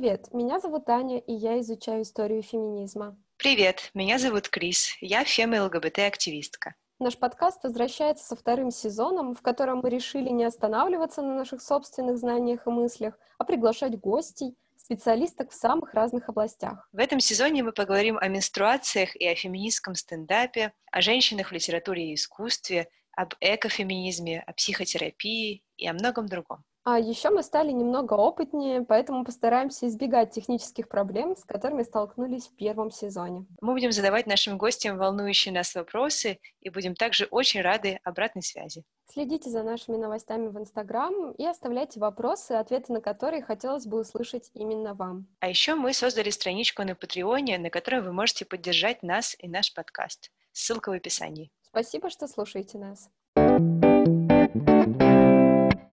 Привет, меня зовут Аня, и я изучаю историю феминизма. Привет, меня зовут Крис, я фем- и ЛГБТ-активистка. Наш подкаст возвращается со вторым сезоном, в котором мы решили не останавливаться на наших собственных знаниях и мыслях, а приглашать гостей, специалисток в самых разных областях. В этом сезоне мы поговорим о менструациях и о феминистском стендапе, о женщинах в литературе и искусстве, об экофеминизме, о психотерапии и о многом другом. А еще мы стали немного опытнее, поэтому постараемся избегать технических проблем, с которыми столкнулись в первом сезоне. Мы будем задавать нашим гостям волнующие нас вопросы и будем также очень рады обратной связи. Следите за нашими новостями в Инстаграм и оставляйте вопросы, ответы на которые хотелось бы услышать именно вам. А еще мы создали страничку на Патреоне, на которой вы можете поддержать нас и наш подкаст. Ссылка в описании. Спасибо, что слушаете нас.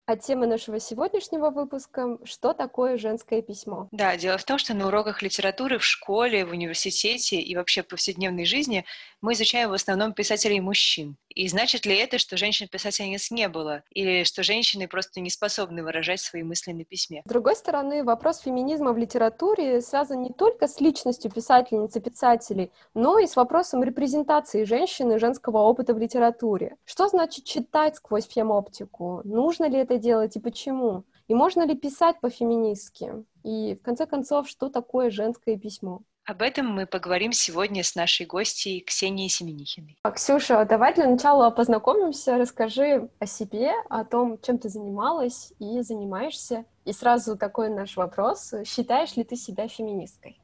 А тема нашего сегодняшнего выпуска — что такое женское письмо? Да, дело в том, что на уроках литературы в школе, в университете и вообще в повседневной жизни мы изучаем в основном писателей мужчин. И значит ли это, что женщин-писательниц не было? Или что женщины просто не способны выражать свои мысли на письме? С другой стороны, вопрос феминизма в литературе связан не только с личностью писательниц и писателей, но и с вопросом репрезентации женщины и женского опыта в литературе. Что значит читать сквозь фемоптику? Нужно ли это делать и почему? И можно ли писать по-феминистски? И, в конце концов, что такое женское письмо? Об этом мы поговорим сегодня с нашей гостьей Ксенией Семенихиной. А, Ксюша, давай для начала познакомимся. Расскажи о себе, о том, чем ты занималась и занимаешься. И сразу такой наш вопрос. Считаешь ли ты себя феминисткой?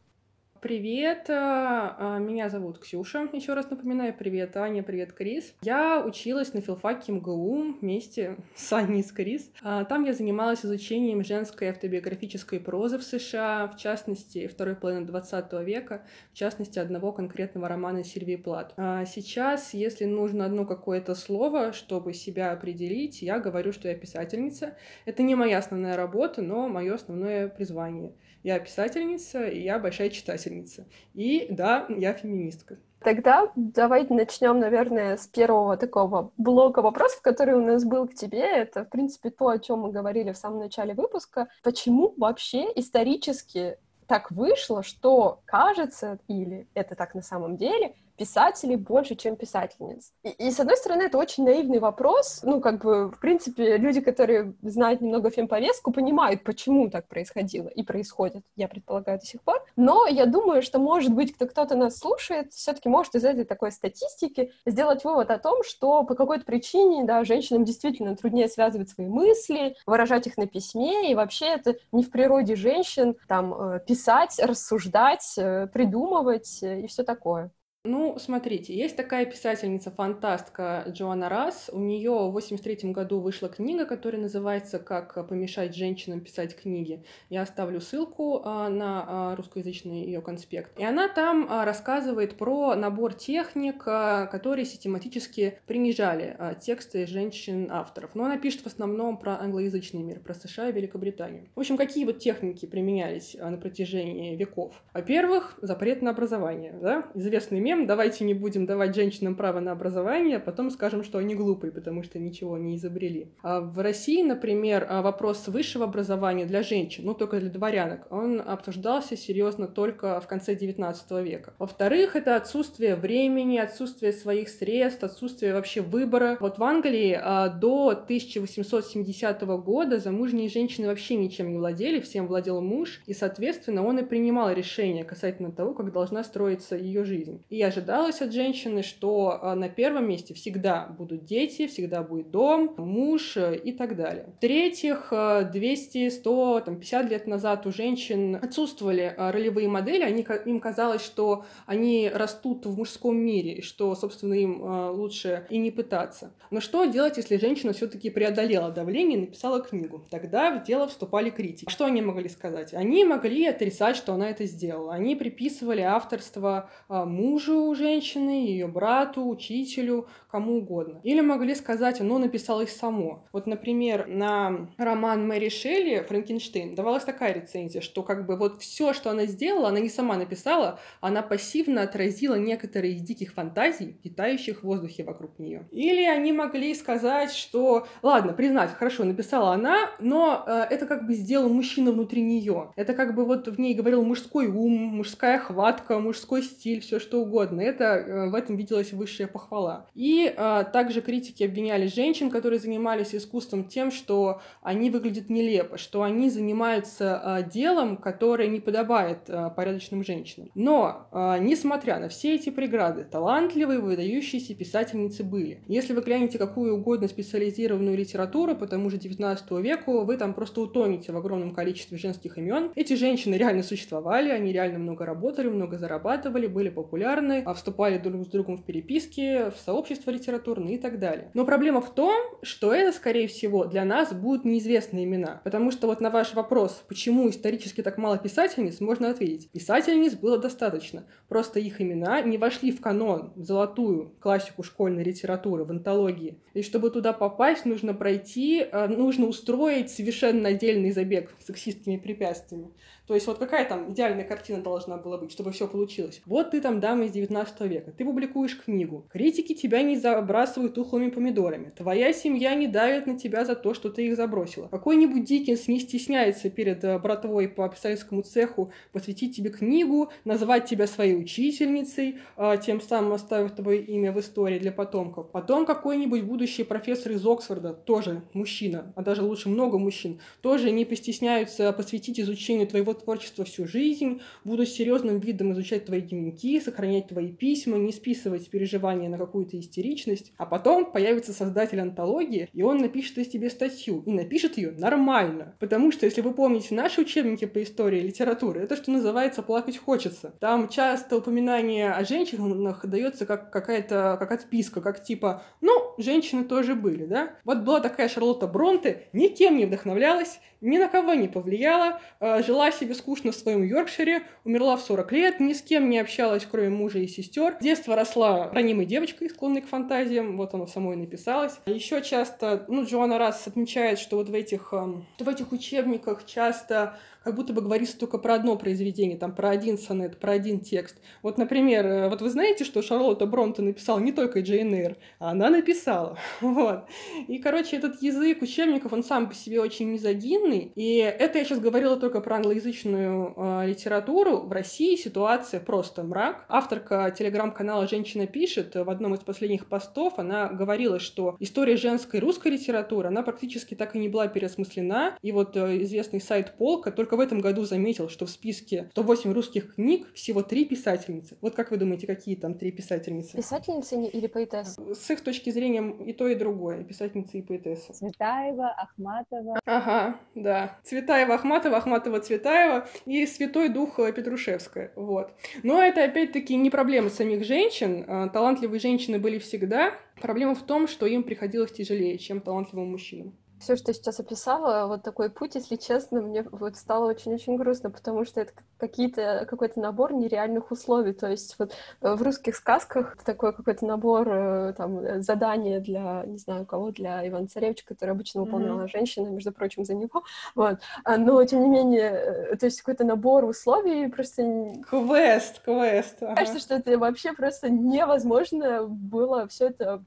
Привет, а, а, меня зовут Ксюша, еще раз напоминаю, привет, Аня, привет, Крис. Я училась на филфаке МГУ вместе с Аней и с Крис. А, там я занималась изучением женской автобиографической прозы в США, в частности, второй половины 20 века, в частности, одного конкретного романа Сильвии Плат. Сейчас, если нужно одно какое-то слово, чтобы себя определить, я говорю, что я писательница. Это не моя основная работа, но мое основное призвание — я писательница, и я большая читательница. И да, я феминистка. Тогда давайте начнем, наверное, с первого такого блока вопросов, который у нас был к тебе. Это, в принципе, то, о чем мы говорили в самом начале выпуска. Почему вообще исторически так вышло, что кажется, или это так на самом деле, писателей больше, чем писательниц. И, и, с одной стороны, это очень наивный вопрос. Ну, как бы, в принципе, люди, которые знают немного фемповестку, понимают, почему так происходило и происходит, я предполагаю, до сих пор. Но я думаю, что, может быть, кто- кто-то нас слушает, все-таки может из этой такой статистики сделать вывод о том, что по какой-то причине, да, женщинам действительно труднее связывать свои мысли, выражать их на письме, и вообще это не в природе женщин, там, э, писать, рассуждать, э, придумывать э, и все такое. Ну, смотрите, есть такая писательница-фантастка Джоанна Расс. У нее в 83 году вышла книга, которая называется «Как помешать женщинам писать книги». Я оставлю ссылку а, на а, русскоязычный ее конспект. И она там а, рассказывает про набор техник, которые систематически принижали тексты женщин-авторов. Но она пишет в основном про англоязычный мир, про США и Великобританию. В общем, какие вот техники применялись на протяжении веков? Во-первых, запрет на образование. Да? Известный мем, давайте не будем давать женщинам право на образование, а потом скажем, что они глупые, потому что ничего не изобрели. А в России, например, а, вопрос высшего образования для женщин, ну только для дворянок, он обсуждался серьезно только в конце XIX века. Во-вторых, это отсутствие времени, отсутствие своих средств, отсутствие вообще выбора. Вот в Англии а, до 1870 года замужние женщины вообще ничем не владели, всем владел муж, и, соответственно, он и принимал решения касательно того, как должна строиться ее жизнь. И ожидалось от женщины, что а, на первом месте всегда будут дети, всегда будет дом, муж э, и так далее. В-третьих, 200, 100, там, 50 лет назад у женщин отсутствовали а, ролевые модели, они, им казалось, что они растут в мужском мире, и что, собственно, им а, лучше и не пытаться. Но что делать, если женщина все-таки преодолела давление и написала книгу? Тогда в дело вступали критики. Что они могли сказать? Они могли отрицать, что она это сделала. Они приписывали авторство мужу, мужу женщины, ее брату, учителю, кому угодно. Или могли сказать, оно написалось само. Вот, например, на роман Мэри Шелли «Франкенштейн» давалась такая рецензия, что как бы вот все, что она сделала, она не сама написала, она пассивно отразила некоторые из диких фантазий, витающих в воздухе вокруг нее. Или они могли сказать, что, ладно, признать, хорошо, написала она, но э, это как бы сделал мужчина внутри нее. Это как бы вот в ней говорил мужской ум, мужская хватка, мужской стиль, все что угодно. Это э, в этом виделась высшая похвала. И э, также критики обвиняли женщин, которые занимались искусством, тем, что они выглядят нелепо, что они занимаются э, делом, которое не подобает э, порядочным женщинам. Но, э, несмотря на все эти преграды, талантливые, выдающиеся писательницы были. Если вы глянете какую угодно специализированную литературу по тому же 19 веку, вы там просто утонете в огромном количестве женских имен. Эти женщины реально существовали, они реально много работали, много зарабатывали, были популярны, а вступали друг с другом в переписки, в сообщества литературные и так далее. Но проблема в том, что это, скорее всего, для нас будут неизвестные имена. Потому что вот на ваш вопрос, почему исторически так мало писательниц, можно ответить. Писательниц было достаточно. Просто их имена не вошли в канон, в золотую классику школьной литературы, в антологии. И чтобы туда попасть, нужно пройти, э, нужно устроить совершенно отдельный забег с сексистскими препятствиями. То есть вот какая там идеальная картина должна была быть, чтобы все получилось? Вот ты там дама из 19 века, ты публикуешь книгу, критики тебя не забрасывают тухлыми помидорами, твоя семья не давит на тебя за то, что ты их забросила. Какой-нибудь Диккенс не стесняется перед э, братвой по писательскому цеху посвятить тебе книгу, назвать тебя своей учительницей, а, тем самым оставив твое имя в истории для потомков. Потом какой-нибудь будущий профессор из Оксфорда, тоже мужчина, а даже лучше много мужчин, тоже не постесняются посвятить изучению твоего творчество всю жизнь, буду серьезным видом изучать твои дневники, сохранять твои письма, не списывать переживания на какую-то истеричность. А потом появится создатель антологии, и он напишет из тебе статью, и напишет ее нормально. Потому что, если вы помните наши учебники по истории литературы, это что называется «плакать хочется». Там часто упоминание о женщинах дается как какая-то как отписка, как типа «ну, женщины тоже были, да?» Вот была такая Шарлотта Бронте, никем не вдохновлялась, ни на кого не повлияла, э, жила себе скучно в своем Йоркшире, умерла в 40 лет, ни с кем не общалась, кроме мужа и сестер. С детства росла ранимой девочкой, склонной к фантазиям, вот оно самой написалось. Еще часто, ну, Джоанна Расс отмечает, что вот в этих, эм, в этих учебниках часто как будто бы говорится только про одно произведение, там, про один сонет, про один текст. Вот, например, э, вот вы знаете, что Шарлотта Бронте написала не только Джейн Эйр, а она написала. Вот. И, короче, этот язык учебников, он сам по себе очень мизогинный. И это я сейчас говорила только про англоязычную э, литературу. В России ситуация просто мрак. Авторка телеграм-канала «Женщина пишет» в одном из последних постов, она говорила, что история женской русской литературы, она практически так и не была переосмыслена. И вот э, известный сайт «Полка» только только в этом году заметил, что в списке 108 русских книг всего три писательницы. Вот как вы думаете, какие там три писательницы? Писательницы или поэтессы? С их точки зрения и то, и другое. Писательницы и поэтессы. Цветаева, Ахматова. Ага, да. Цветаева, Ахматова, Ахматова, Цветаева и Святой Дух Петрушевская. Вот. Но это опять-таки не проблема самих женщин. А, талантливые женщины были всегда. Проблема в том, что им приходилось тяжелее, чем талантливым мужчинам все, что я сейчас описала, вот такой путь, если честно, мне вот стало очень-очень грустно, потому что это какие-то, какой-то набор нереальных условий. То есть вот э, в русских сказках такой какой-то набор э, там э, задания для, не знаю, кого, для Ивана Царевича, который обычно выполняла mm-hmm. женщина, между прочим, за него. Вот. А, но, тем не менее, то есть какой-то набор условий просто... Квест, квест. Ага. Кажется, что это вообще просто невозможно было все это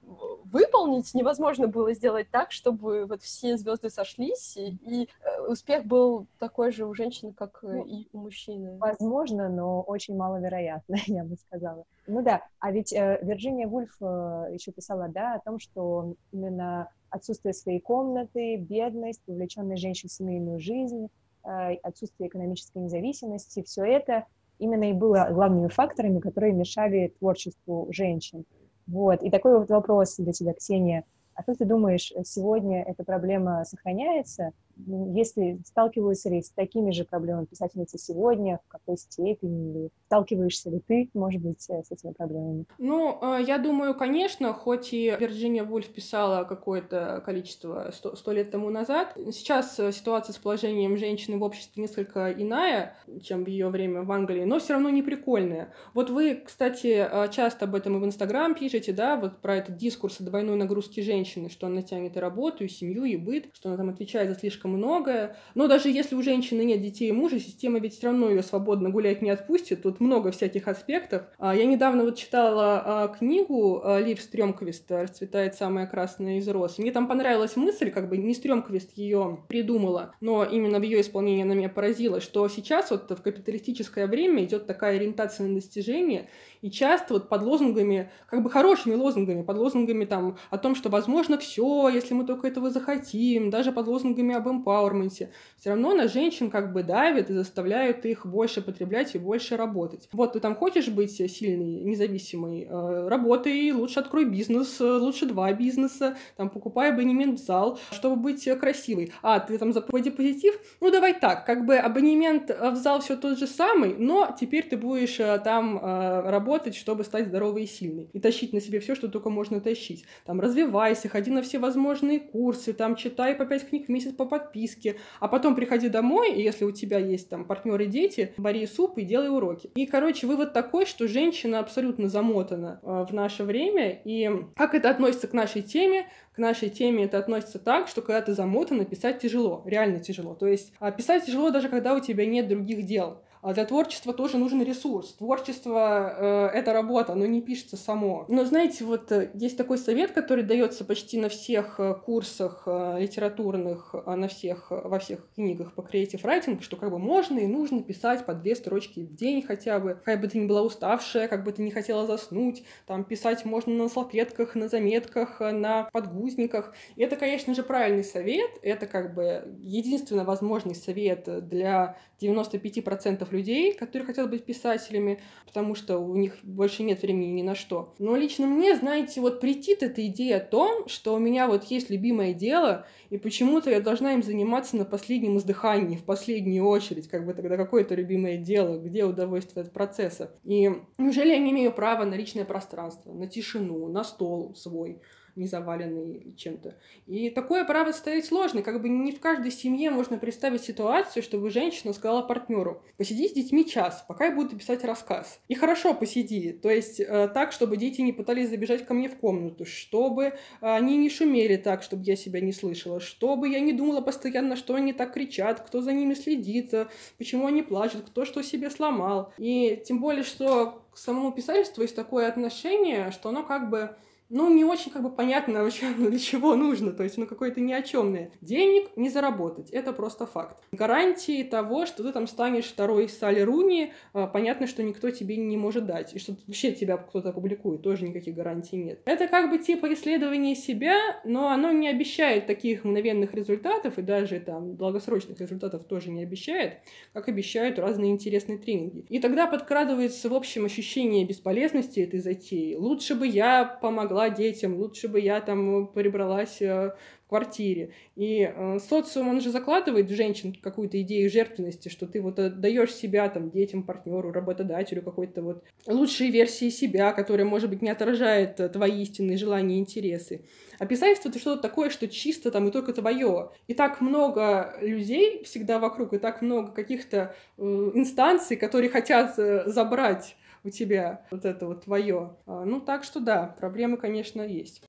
выполнить, невозможно было сделать так, чтобы вот все звезды сошлись, и, и э, успех был такой же у женщины, как э, ну, и у мужчины. Возможно, но очень маловероятно, я бы сказала. Ну да, а ведь э, Вирджиния Вульф э, еще писала, да, о том, что именно отсутствие своей комнаты, бедность, увлеченность женщин в семейную жизнь, э, отсутствие экономической независимости, все это именно и было главными факторами, которые мешали творчеству женщин. Вот. И такой вот вопрос для тебя, Ксения. А как ты думаешь, сегодня эта проблема сохраняется если сталкиваются ли с такими же проблемами писательницы сегодня, в какой степени, или сталкиваешься ли ты, может быть, э, с этими проблемами? Ну, э, я думаю, конечно, хоть и Вирджиния Вульф писала какое-то количество сто, лет тому назад, сейчас э, ситуация с положением женщины в обществе несколько иная, чем в ее время в Англии, но все равно не прикольная. Вот вы, кстати, часто об этом и в Инстаграм пишете, да, вот про этот дискурс о двойной нагрузке женщины, что она тянет и работу, и семью, и быт, что она там отвечает за слишком многое. Но даже если у женщины нет детей и мужа, система ведь все равно ее свободно гулять не отпустит. Тут много всяких аспектов. А, я недавно вот читала а, книгу а, Лив Стрёмквист «Расцветает самая красная из роз». Мне там понравилась мысль, как бы не Стрёмквист ее придумала, но именно в ее исполнении она меня поразила, что сейчас вот в капиталистическое время идет такая ориентация на достижение, и часто вот под лозунгами, как бы хорошими лозунгами, под лозунгами там о том, что возможно все, если мы только этого захотим, даже под лозунгами об эмпауэрменте, все равно на женщин как бы давят и заставляют их больше потреблять и больше работать. Вот ты там хочешь быть сильный, независимый, э, работай, лучше открой бизнес, э, лучше два бизнеса, там покупай абонемент в зал, чтобы быть красивой. А, ты там за позитив? Ну давай так, как бы абонемент в зал все тот же самый, но теперь ты будешь э, там работать работать, чтобы стать здоровой и сильной. И тащить на себе все, что только можно тащить. Там развивайся, ходи на все возможные курсы, там читай по пять книг в месяц по подписке, а потом приходи домой, и если у тебя есть там партнеры дети, вари суп и делай уроки. И, короче, вывод такой, что женщина абсолютно замотана э, в наше время, и как это относится к нашей теме? К нашей теме это относится так, что когда ты замотана, писать тяжело, реально тяжело. То есть а писать тяжело даже когда у тебя нет других дел. А для творчества тоже нужен ресурс. Творчество э, — это работа, оно не пишется само. Но знаете, вот э, есть такой совет, который дается почти на всех э, курсах э, литературных, э, на всех, во всех книгах по creative writing, что как бы можно и нужно писать по две строчки в день хотя бы. Как бы ты ни была уставшая, как бы ты не хотела заснуть, там писать можно на салфетках, на заметках, на подгузниках. И это, конечно же, правильный совет. Это как бы единственно возможный совет для 95% людей, которые хотят быть писателями, потому что у них больше нет времени ни на что. Но лично мне, знаете, вот притит эта идея о том, что у меня вот есть любимое дело, и почему-то я должна им заниматься на последнем издыхании, в последнюю очередь, как бы тогда какое-то любимое дело, где удовольствие от процесса. И неужели я не имею права на личное пространство, на тишину, на стол свой? Не заваленный чем-то. И такое право ставить сложно. Как бы не в каждой семье можно представить ситуацию, чтобы женщина сказала партнеру, посиди с детьми час, пока я буду писать рассказ. И хорошо посиди, то есть э, так, чтобы дети не пытались забежать ко мне в комнату, чтобы э, они не шумели так, чтобы я себя не слышала, чтобы я не думала постоянно, что они так кричат, кто за ними следит, э, почему они плачут, кто что себе сломал. И тем более, что к самому писательству есть такое отношение, что оно как бы ну, не очень как бы понятно вообще, ну, для чего нужно, то есть, ну, какое-то ни о чемное. Денег не заработать, это просто факт. Гарантии того, что ты там станешь второй Салли Руни, а, понятно, что никто тебе не может дать, и что вообще тебя кто-то опубликует, тоже никаких гарантий нет. Это как бы типа исследование себя, но оно не обещает таких мгновенных результатов, и даже там долгосрочных результатов тоже не обещает, как обещают разные интересные тренинги. И тогда подкрадывается в общем ощущение бесполезности этой затеи. Лучше бы я помогла помогла детям, лучше бы я там прибралась э, в квартире. И э, социум, он же закладывает в женщин какую-то идею жертвенности, что ты вот даешь себя там детям, партнеру, работодателю какой-то вот лучшей версии себя, которая, может быть, не отражает э, твои истинные желания и интересы. А писательство — это что-то такое, что чисто там и только твое. И так много людей всегда вокруг, и так много каких-то э, инстанций, которые хотят э, забрать у тебя вот это вот твое. А, ну, так что да, проблемы, конечно, есть.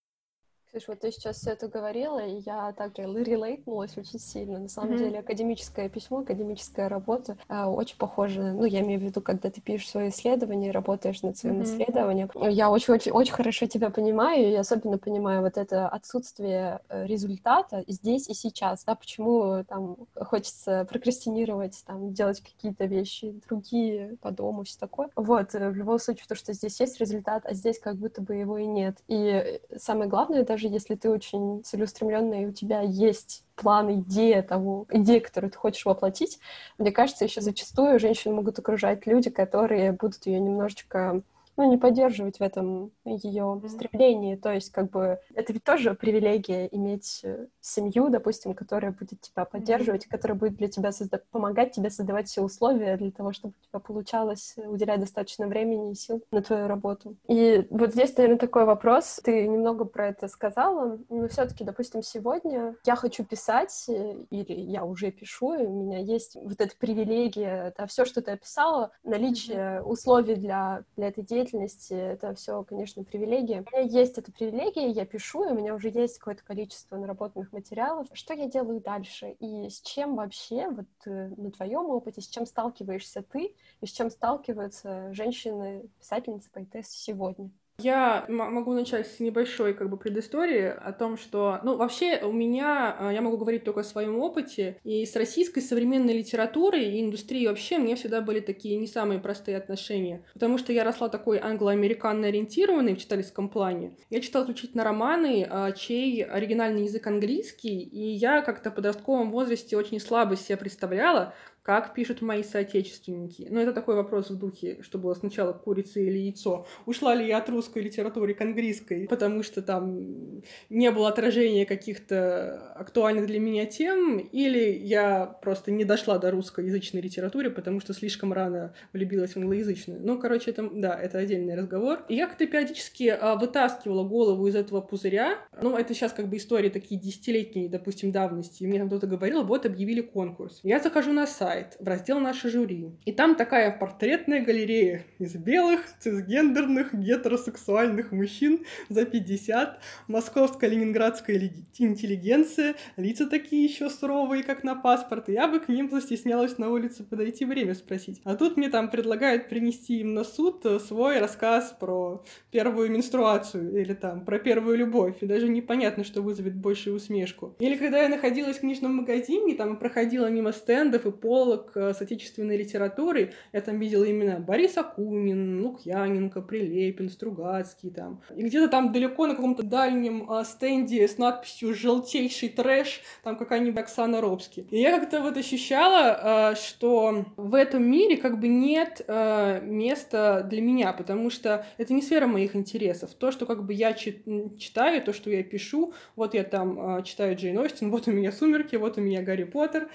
Слушай, вот ты сейчас все это говорила, и я так релейтнулась очень сильно. На самом mm-hmm. деле академическое письмо, академическая работа э, очень похожа. Ну, я имею в виду, когда ты пишешь свое исследование, работаешь над своим mm-hmm. исследованием. Я очень-очень-очень хорошо тебя понимаю, и особенно понимаю вот это отсутствие э, результата здесь и сейчас. Да, почему там хочется прокрастинировать, там, делать какие-то вещи другие по дому, все такое. Вот, э, в любом случае, то, что здесь есть результат, а здесь как будто бы его и нет. И самое главное даже даже если ты очень целеустремленная, и у тебя есть план, идея того, идея, которую ты хочешь воплотить, мне кажется, еще зачастую женщину могут окружать люди, которые будут ее немножечко ну, не поддерживать в этом ее стремлении. То есть, как бы, это ведь тоже привилегия иметь э, семью, допустим, которая будет тебя поддерживать, которая будет для тебя созда- помогать тебе создавать все условия для того, чтобы у тебя получалось уделять достаточно времени и сил на твою работу. И вот здесь, наверное, такой вопрос. Ты немного про это сказала, но все-таки, допустим, сегодня я хочу писать, э, или я уже пишу, и у меня есть вот эта привилегия, это все, что ты описала, наличие условий для, для этой деятельности, это все, конечно, привилегия. У меня есть эта привилегия, я пишу, и у меня уже есть какое-то количество наработанных материалов. Что я делаю дальше? И с чем вообще, вот э, на твоем опыте, с чем сталкиваешься ты, и с чем сталкиваются женщины, писательницы, поэтессы сегодня? Я могу начать с небольшой как бы предыстории о том, что, ну, вообще у меня, а, я могу говорить только о своем опыте, и с российской современной литературой и индустрией вообще мне всегда были такие не самые простые отношения, потому что я росла такой англо-американно ориентированной в читательском плане. Я читала исключительно романы, а, чей оригинальный язык английский, и я как-то в подростковом возрасте очень слабо себе представляла, как пишут мои соотечественники. Ну, это такой вопрос в духе, что было сначала курица или яйцо. Ушла ли я от русской литературы к английской, потому что там не было отражения каких-то актуальных для меня тем, или я просто не дошла до русскоязычной литературы, потому что слишком рано влюбилась в англоязычную. Ну, короче, это, да, это отдельный разговор. И я как-то периодически а, вытаскивала голову из этого пузыря. Ну, это сейчас как бы истории такие десятилетние, допустим, давности. И мне там кто-то говорил, вот объявили конкурс. Я захожу на сайт, сайт, в раздел «Наше жюри». И там такая портретная галерея из белых, цисгендерных, гетеросексуальных мужчин за 50, московская ленинградская интеллигенция, лица такие еще суровые, как на паспорт, и я бы к ним застеснялась на улице подойти время спросить. А тут мне там предлагают принести им на суд э, свой рассказ про первую менструацию или там про первую любовь, и даже непонятно, что вызовет большую усмешку. Или когда я находилась в книжном магазине, там проходила мимо стендов и пол филолог э, с отечественной литературой. Я там видела именно Борис Акунин, Лукьяненко, Прилепин, Стругацкий там. И где-то там далеко на каком-то дальнем э, стенде с надписью «Желтейший трэш» там какая-нибудь Оксана Робски. И я как-то вот ощущала, э, что в этом мире как бы нет места для меня, потому что это не сфера моих интересов. То, что как бы я читаю, то, что я пишу, вот я там читаю Джейн Остин, вот у меня «Сумерки», вот у меня «Гарри Поттер»,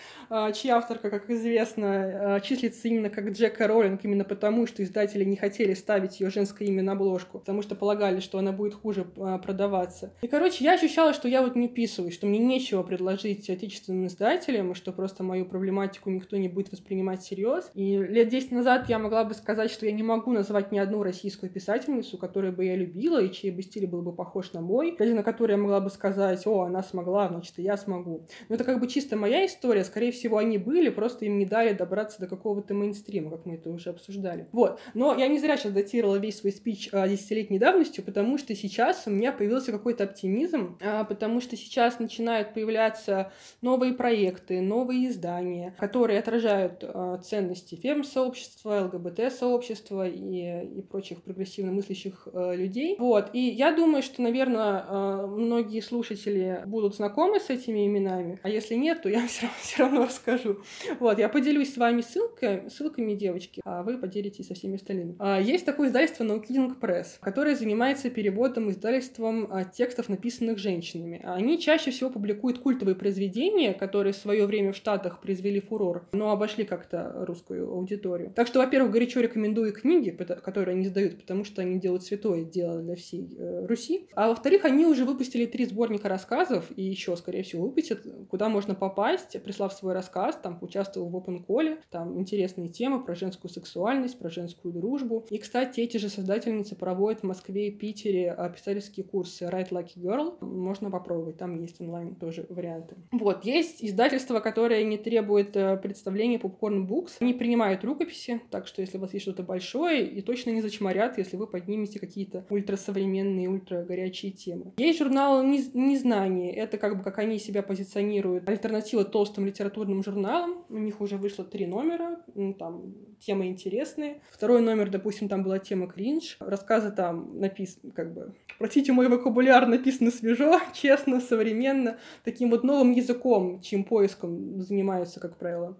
чья авторка, как известно, э, числится именно как Джека Роллинг, именно потому, что издатели не хотели ставить ее женское имя на обложку, потому что полагали, что она будет хуже э, продаваться. И, короче, я ощущала, что я вот не вписываюсь, что мне нечего предложить отечественным издателям, и что просто мою проблематику никто не будет воспринимать всерьез. И лет 10 назад я могла бы сказать, что я не могу назвать ни одну российскую писательницу, которую бы я любила, и чей бы стиль был бы похож на мой, или на которой я могла бы сказать, о, она смогла, значит, и я смогу. Но это как бы чисто моя история, скорее всего, они были, просто им не дали добраться до какого-то мейнстрима, как мы это уже обсуждали. Вот. Но я не зря сейчас датировала весь свой спич а, десятилетней давностью, потому что сейчас у меня появился какой-то оптимизм, а, потому что сейчас начинают появляться новые проекты, новые издания, которые отражают а, ценности фем-сообщества, ЛГБТ-сообщества и, и прочих прогрессивно мыслящих людей. Вот. И я думаю, что, наверное, многие слушатели будут знакомы с этими именами, а если нет, то я все равно, все равно расскажу. Вот, я поделюсь с вами ссылкой, ссылками, девочки, а вы поделитесь со всеми остальными. А, есть такое издательство No King Press, которое занимается переводом, издательством а, текстов, написанных женщинами. Они чаще всего публикуют культовые произведения, которые в свое время в Штатах произвели фурор, но обошли как-то русскую аудиторию. Так что, во-первых, горячо рекомендую книги, которые они издают, потому что они делают святое дело для всей э, Руси. А во-вторых, они уже выпустили три сборника рассказов, и еще, скорее всего, выпустят, куда можно попасть, прислав свой рассказ, там, участвовал в Open Call, там интересные темы про женскую сексуальность, про женскую дружбу. И, кстати, эти же создательницы проводят в Москве и Питере писательские курсы Like a Girl. Можно попробовать, там есть онлайн тоже варианты. Вот, есть издательство, которое не требует э, представления Popcorn Books. Они принимают рукописи, так что если у вас есть что-то большое, и точно не зачморят, если вы поднимете какие-то ультрасовременные, ультрагорячие темы. Есть журнал «Незнание». Это как бы как они себя позиционируют. Альтернатива толстым литературным журналам. У них уже вышло три номера, ну, там темы интересные. Второй номер, допустим, там была тема кринж. Рассказы там написаны, как бы, простите, мой вокабуляр написано свежо, честно, современно, таким вот новым языком, чьим поиском занимаются, как правило,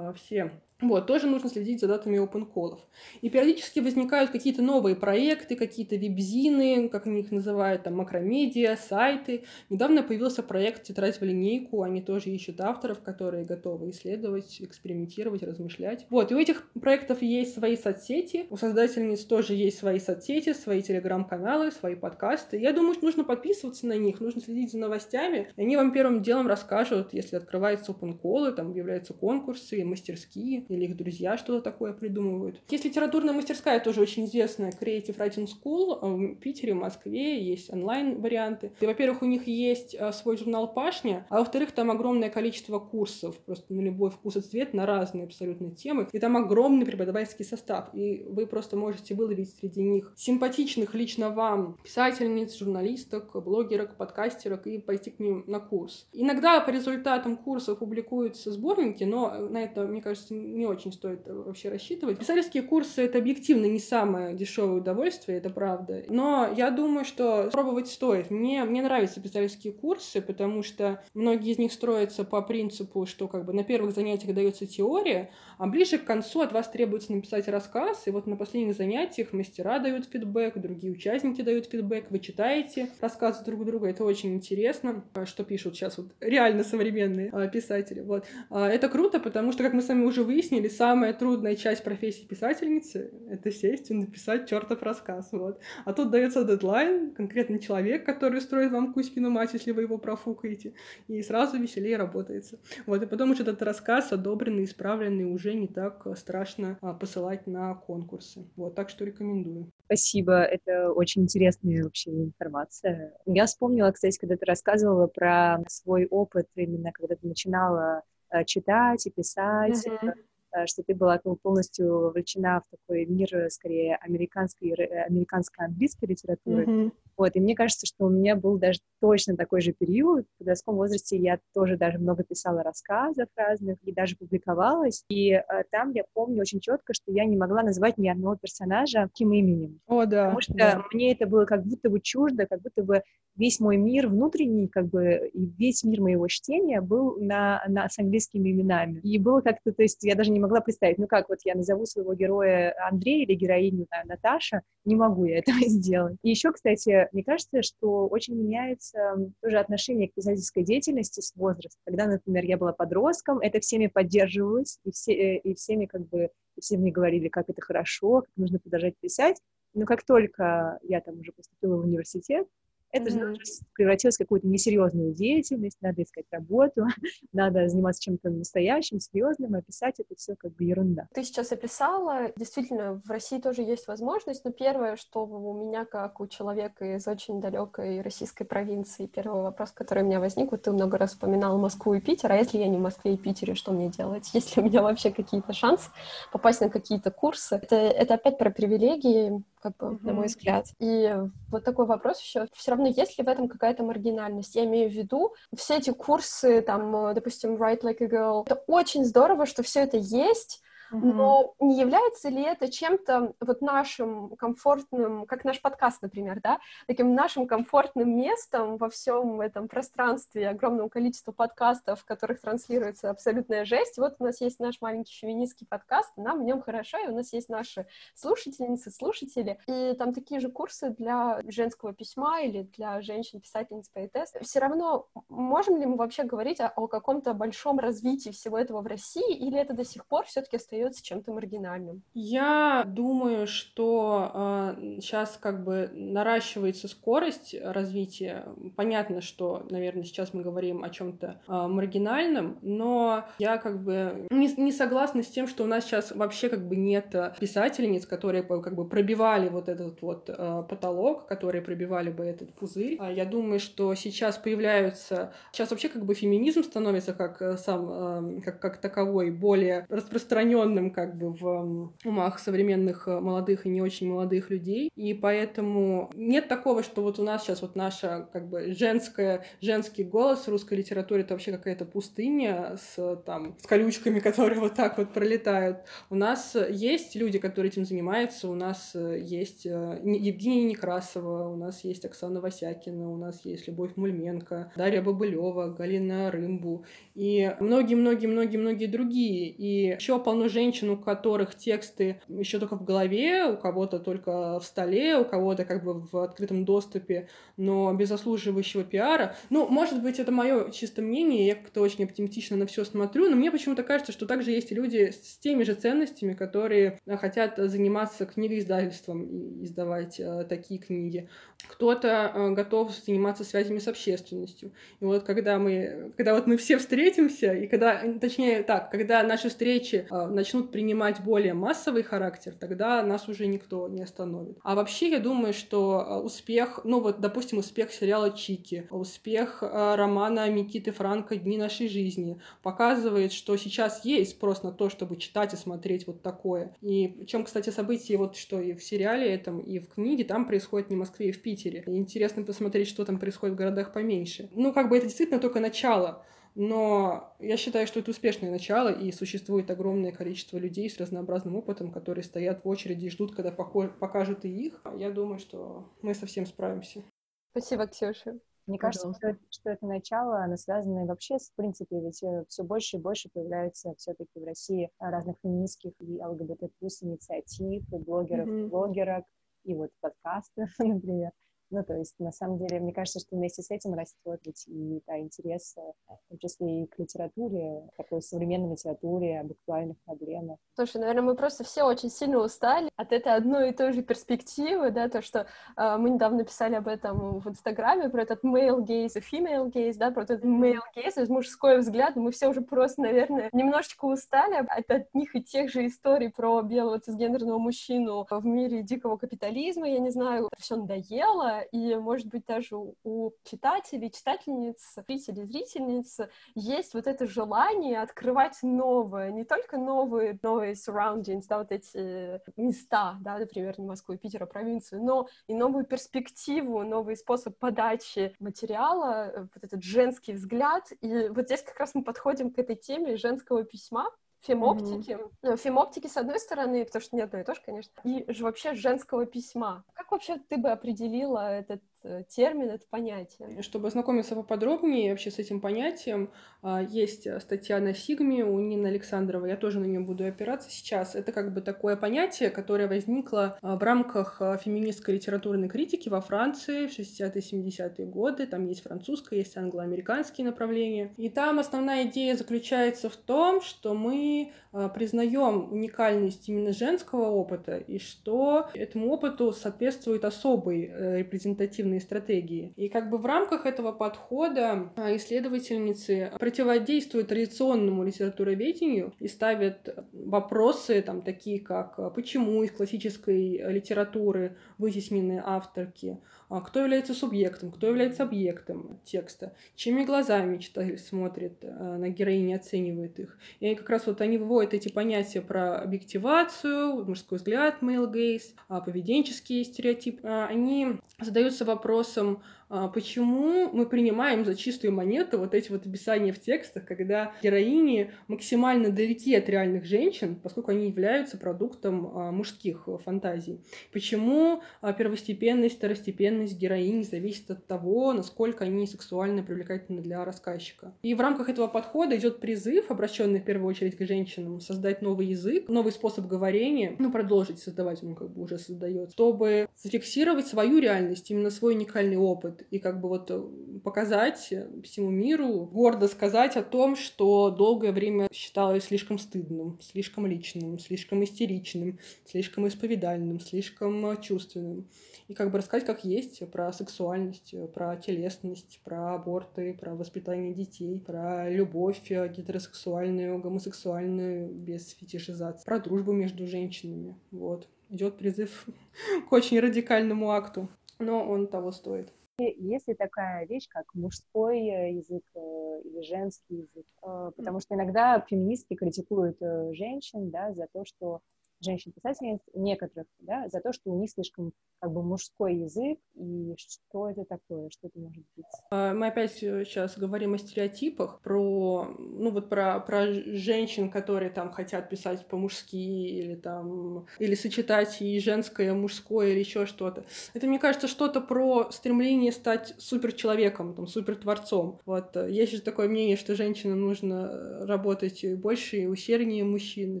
все Вот, тоже нужно следить за датами open колов. И периодически возникают какие-то новые проекты, какие-то вебзины, как они их называют, там, макромедиа, сайты. Недавно появился проект «Тетрадь в линейку», они тоже ищут авторов, которые готовы исследовать, экспериментировать, размышлять. Вот, и у этих проектов есть свои соцсети, у создательниц тоже есть свои соцсети, свои телеграм-каналы, свои подкасты. Я думаю, что нужно подписываться на них, нужно следить за новостями, они вам первым делом расскажут, если открываются open колы, там появляются конкурсы, мастерские, или их друзья что-то такое придумывают. Есть литературная мастерская, тоже очень известная, Creative Writing School, в Питере, в Москве, есть онлайн-варианты. И, во-первых, у них есть а, свой журнал «Пашня», а во-вторых, там огромное количество курсов, просто на любой вкус и цвет, на разные абсолютно темы, и там огромный преподавательский состав, и вы просто можете выловить среди них симпатичных лично вам писательниц, журналисток, блогерок, подкастерок и пойти к ним на курс. Иногда по результатам курсов публикуются сборники, но на это, мне кажется, не очень стоит вообще рассчитывать. Писательские курсы — это объективно не самое дешевое удовольствие, это правда. Но я думаю, что пробовать стоит. Мне, мне нравятся писательские курсы, потому что многие из них строятся по принципу, что как бы на первых занятиях дается теория, а ближе к концу от вас требуется написать рассказ, и вот на последних занятиях мастера дают фидбэк, другие участники дают фидбэк, вы читаете рассказы друг друга, это очень интересно, что пишут сейчас вот реально современные а, писатели. Вот. А, это круто, потому что, как мы с вами уже выяснили, самая трудная часть профессии писательницы — это сесть и написать чертов рассказ. Вот. А тут дается дедлайн, конкретный человек, который строит вам Кузькину мать, если вы его профукаете, и сразу веселее работается. Вот. И потом уже этот рассказ одобренный, исправленный, уже не так страшно а, посылать на конкурсы. Вот. Так что рекомендую. Спасибо, это очень интересная вообще информация. Я вспомнила, кстати, когда ты рассказывала про свой опыт, именно когда ты начинала читать и писать, mm-hmm. Э, что ты была полностью вовлечена в такой мир, э, скорее, американской, э, американско-английской литературы. Mm-hmm. Вот, и мне кажется, что у меня был даже точно такой же период. В подростковом возрасте я тоже даже много писала рассказов разных и даже публиковалась. И э, там я помню очень четко, что я не могла назвать ни одного персонажа таким именем. О, да. Потому что да. мне это было как будто бы чуждо, как будто бы весь мой мир внутренний, как бы, и весь мир моего чтения был на, на, с английскими именами. И было как-то, то есть я даже не могла представить, ну как вот я назову своего героя Андрей или героиню там, Наташа, не могу я этого сделать. И еще, кстати, мне кажется, что очень меняется тоже отношение к писательской деятельности с возрастом. Когда, например, я была подростком, это всеми поддерживалось, и, все, э, и всеми как бы, и все мне говорили, как это хорошо, как нужно продолжать писать. Но как только я там уже поступила в университет, это же превратилось в какую-то несерьезную деятельность, надо искать работу, надо заниматься чем-то настоящим, серьезным, а писать это все как бы ерунда. Ты сейчас описала, действительно, в России тоже есть возможность, но первое, что у меня, как у человека из очень далекой российской провинции, первый вопрос, который у меня возник, вот ты много раз вспоминала Москву и Питер, а если я не в Москве и Питере, что мне делать? Есть ли у меня вообще какие-то шансы попасть на какие-то курсы? Это, это опять про привилегии, как бы, mm-hmm. на мой взгляд. И вот такой вопрос еще. Все равно есть ли в этом какая-то маргинальность? Я имею в виду все эти курсы, там, допустим, Write Like a Girl. Это очень здорово, что все это есть, но не является ли это чем-то вот нашим комфортным, как наш подкаст, например, да, таким нашим комфортным местом во всем этом пространстве, огромного количества подкастов, в которых транслируется абсолютная жесть. Вот у нас есть наш маленький феминистский подкаст, нам в нем хорошо, и у нас есть наши слушательницы, слушатели, и там такие же курсы для женского письма или для женщин-писательниц, поэтесс. Все равно можем ли мы вообще говорить о, о каком-то большом развитии всего этого в России, или это до сих пор все-таки остается остается чем-то маргинальным. Я думаю, что э, сейчас как бы наращивается скорость развития. Понятно, что, наверное, сейчас мы говорим о чем-то э, маргинальном, но я как бы не, не согласна с тем, что у нас сейчас вообще как бы нет писательниц, которые как бы пробивали вот этот вот э, потолок, которые пробивали бы этот пузырь. Я думаю, что сейчас появляются... Сейчас вообще как бы феминизм становится как э, сам, э, как, как таковой более распространен искаженным как бы в умах современных э, молодых и не очень молодых людей. И поэтому нет такого, что вот у нас сейчас вот наша как бы женская, женский голос в русской литературе это вообще какая-то пустыня с там с колючками, которые вот так вот пролетают. У нас есть люди, которые этим занимаются, у нас э, есть э, Евгения Некрасова, у нас есть Оксана Васякина, у нас есть Любовь Мульменко, Дарья Бабылева, Галина Рымбу и многие-многие-многие-многие другие. И еще полно женщин, у которых тексты еще только в голове, у кого-то только в столе, у кого-то как бы в открытом доступе, но без заслуживающего пиара. Ну, может быть, это мое чисто мнение, я как-то очень оптимистично на все смотрю, но мне почему-то кажется, что также есть люди с теми же ценностями, которые хотят заниматься книгоиздательством и издавать э, такие книги. Кто-то э, готов заниматься связями с общественностью. И вот когда мы, когда вот мы все встретимся, и когда, точнее так, когда наши встречи э, начнут принимать более массовый характер, тогда нас уже никто не остановит. А вообще я думаю, что э, успех, ну вот, допустим, успех сериала Чики, успех э, романа Микиты Франко «Дни нашей жизни» показывает, что сейчас есть спрос на то, чтобы читать и смотреть вот такое. И причем, кстати, события вот что и в сериале этом, и в книге, там происходит не в Москве и в Питере. Интересно посмотреть, что там происходит в городах поменьше. Ну, как бы это действительно только начало. Но я считаю, что это успешное начало, и существует огромное количество людей с разнообразным опытом, которые стоят в очереди и ждут, когда покажут и их. Я думаю, что мы совсем справимся. Спасибо, Ксюша. Мне кажется, что, что это начало, оно связано вообще, с, в принципе, ведь э, все больше и больше появляется все-таки в России разных феминистских и ЛГБТ плюс инициатив, и блогеров, mm-hmm. блогерок, и вот подкастов, например. Ну, то есть, на самом деле, мне кажется, что вместе с этим растет ведь и да, интерес, э, в том числе и к литературе, такой современной литературе, об актуальных проблемах. Слушай, наверное, мы просто все очень сильно устали от этой одной и той же перспективы, да, то, что э, мы недавно писали об этом в Инстаграме, про этот male gaze и female gaze, да, про этот male gaze, мужской взгляд, мы все уже просто, наверное, немножечко устали от одних и тех же историй про белого цисгендерного мужчину в мире дикого капитализма, я не знаю, все надоело, и, может быть, даже у читателей, читательниц, зрителей, зрительниц есть вот это желание открывать новое, не только новые, новые surroundings, да, вот эти места, да, например, не Москву, Питер, а провинцию, но и новую перспективу, новый способ подачи материала, э, вот этот женский взгляд. И вот здесь как раз мы подходим к этой теме женского письма, фемоптики. Mm-hmm. Ну, фемоптики, с одной стороны, потому что не одно и то же, конечно, и же вообще женского письма. Как вообще ты бы определила этот термин, это понятие. Чтобы ознакомиться поподробнее вообще с этим понятием, а, есть статья на Сигме у Нины Александровой, я тоже на нее буду опираться сейчас. Это как бы такое понятие, которое возникло а, в рамках а, феминистской литературной критики во Франции в 60-70-е годы. Там есть французское, есть англо-американские направления. И там основная идея заключается в том, что мы признаем уникальность именно женского опыта и что этому опыту соответствует особый э, репрезентативный креативные стратегии. И как бы в рамках этого подхода а, исследовательницы противодействуют традиционному литературоведению и ставят вопросы, там, такие как а, почему из классической литературы вытеснены авторки, кто является субъектом, кто является объектом текста, чьими глазами читатель смотрит на героини, оценивает их. И как раз вот они выводят эти понятия про объективацию, мужской взгляд, male gaze, поведенческие стереотипы. Они задаются вопросом, а, почему мы принимаем за чистую монету вот эти вот описания в текстах, когда героини максимально далеки от реальных женщин, поскольку они являются продуктом а, мужских фантазий. Почему а, первостепенность, второстепенность героинь зависит от того, насколько они сексуально привлекательны для рассказчика. И в рамках этого подхода идет призыв, обращенный в первую очередь к женщинам, создать новый язык, новый способ говорения, ну, продолжить создавать, он как бы уже создает, чтобы зафиксировать свою реальность, именно свой уникальный опыт, и как бы вот э, показать всему миру, гордо сказать о том, что долгое время считалось слишком стыдным, слишком личным, слишком истеричным, слишком исповедальным, слишком э, чувственным. И как бы рассказать как есть про сексуальность, про телесность, про аборты, про воспитание детей, про любовь э, гетеросексуальную, гомосексуальную, без фетишизации, про дружбу между женщинами. Вот. Идет призыв к очень радикальному акту, но он того стоит. Есть ли такая вещь, как мужской э, язык э, или женский язык? Э, потому что иногда феминистки критикуют женщин да, за то, что женщин-писательниц, некоторых, да, за то, что у них слишком как бы мужской язык, и что это такое, что это может быть? А, мы опять сейчас э, говорим о стереотипах, про, ну вот про, про женщин, которые там хотят писать по-мужски, или там, или сочетать и женское, и мужское, или еще что-то. Это, мне кажется, что-то про стремление стать суперчеловеком, там, супертворцом. Вот, э, есть же такое мнение, что женщинам нужно работать больше и усерднее мужчин,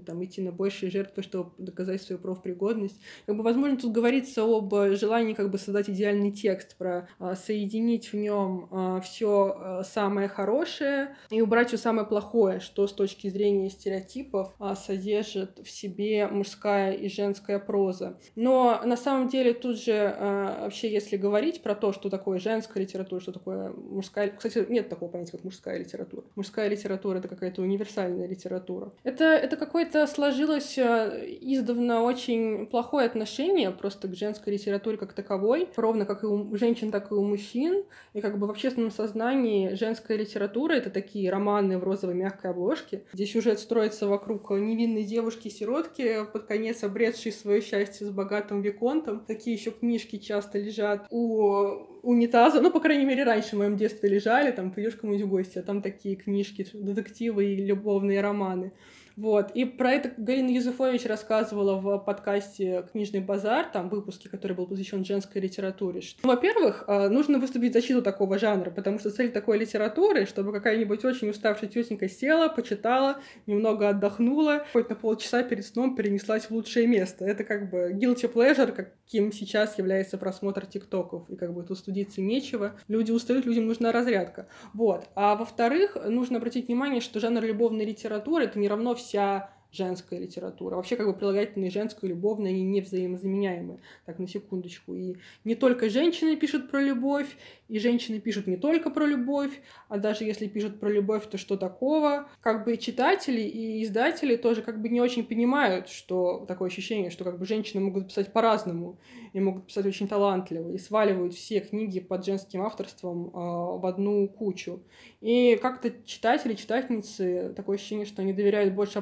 там, идти на большие жертвы, чтобы доказать свою профпригодность. Как бы, возможно, тут говорится об желании как бы создать идеальный текст, про а, соединить в нем а, все а, самое хорошее и убрать все самое плохое, что с точки зрения стереотипов а, содержит в себе мужская и женская проза. Но на самом деле тут же вообще, если говорить про то, что такое женская литература, что такое мужская... Кстати, нет такого понятия, как мужская литература. Мужская литература — это какая-то универсальная литература. Это, это какое-то сложилось издавна очень плохое отношение просто к женской литературе как таковой, ровно как и у женщин, так и у мужчин. И как бы в общественном сознании женская литература — это такие романы в розовой мягкой обложке, где сюжет строится вокруг невинной девушки-сиротки, под конец обретшей свое счастье с богатым виконтом. Такие еще книжки часто лежат у унитаза, ну, по крайней мере, раньше в моем детстве лежали, там, придешь кому-нибудь в гости, а там такие книжки, детективы и любовные романы. Вот. И про это Галина Юзефович рассказывала в подкасте «Книжный базар», там выпуске, который был посвящен женской литературе. Что, ну, во-первых, а, нужно выступить в защиту такого жанра, потому что цель такой литературы, чтобы какая-нибудь очень уставшая тетенька села, почитала, немного отдохнула, хоть на полчаса перед сном перенеслась в лучшее место. Это как бы guilty pleasure, каким сейчас является просмотр тиктоков. И как бы тут студиться нечего. Люди устают, людям нужна разрядка. Вот. А во-вторых, нужно обратить внимание, что жанр любовной литературы — это не равно вся женская литература. Вообще, как бы прилагательные женская и любовная, они не взаимозаменяемые. Так, на секундочку. И не только женщины пишут про любовь, и женщины пишут не только про любовь, а даже если пишут про любовь, то что такого? Как бы читатели и издатели тоже как бы не очень понимают, что такое ощущение, что как бы женщины могут писать по-разному и могут писать очень талантливо, и сваливают все книги под женским авторством э, в одну кучу. И как-то читатели, читательницы, такое ощущение, что они доверяют больше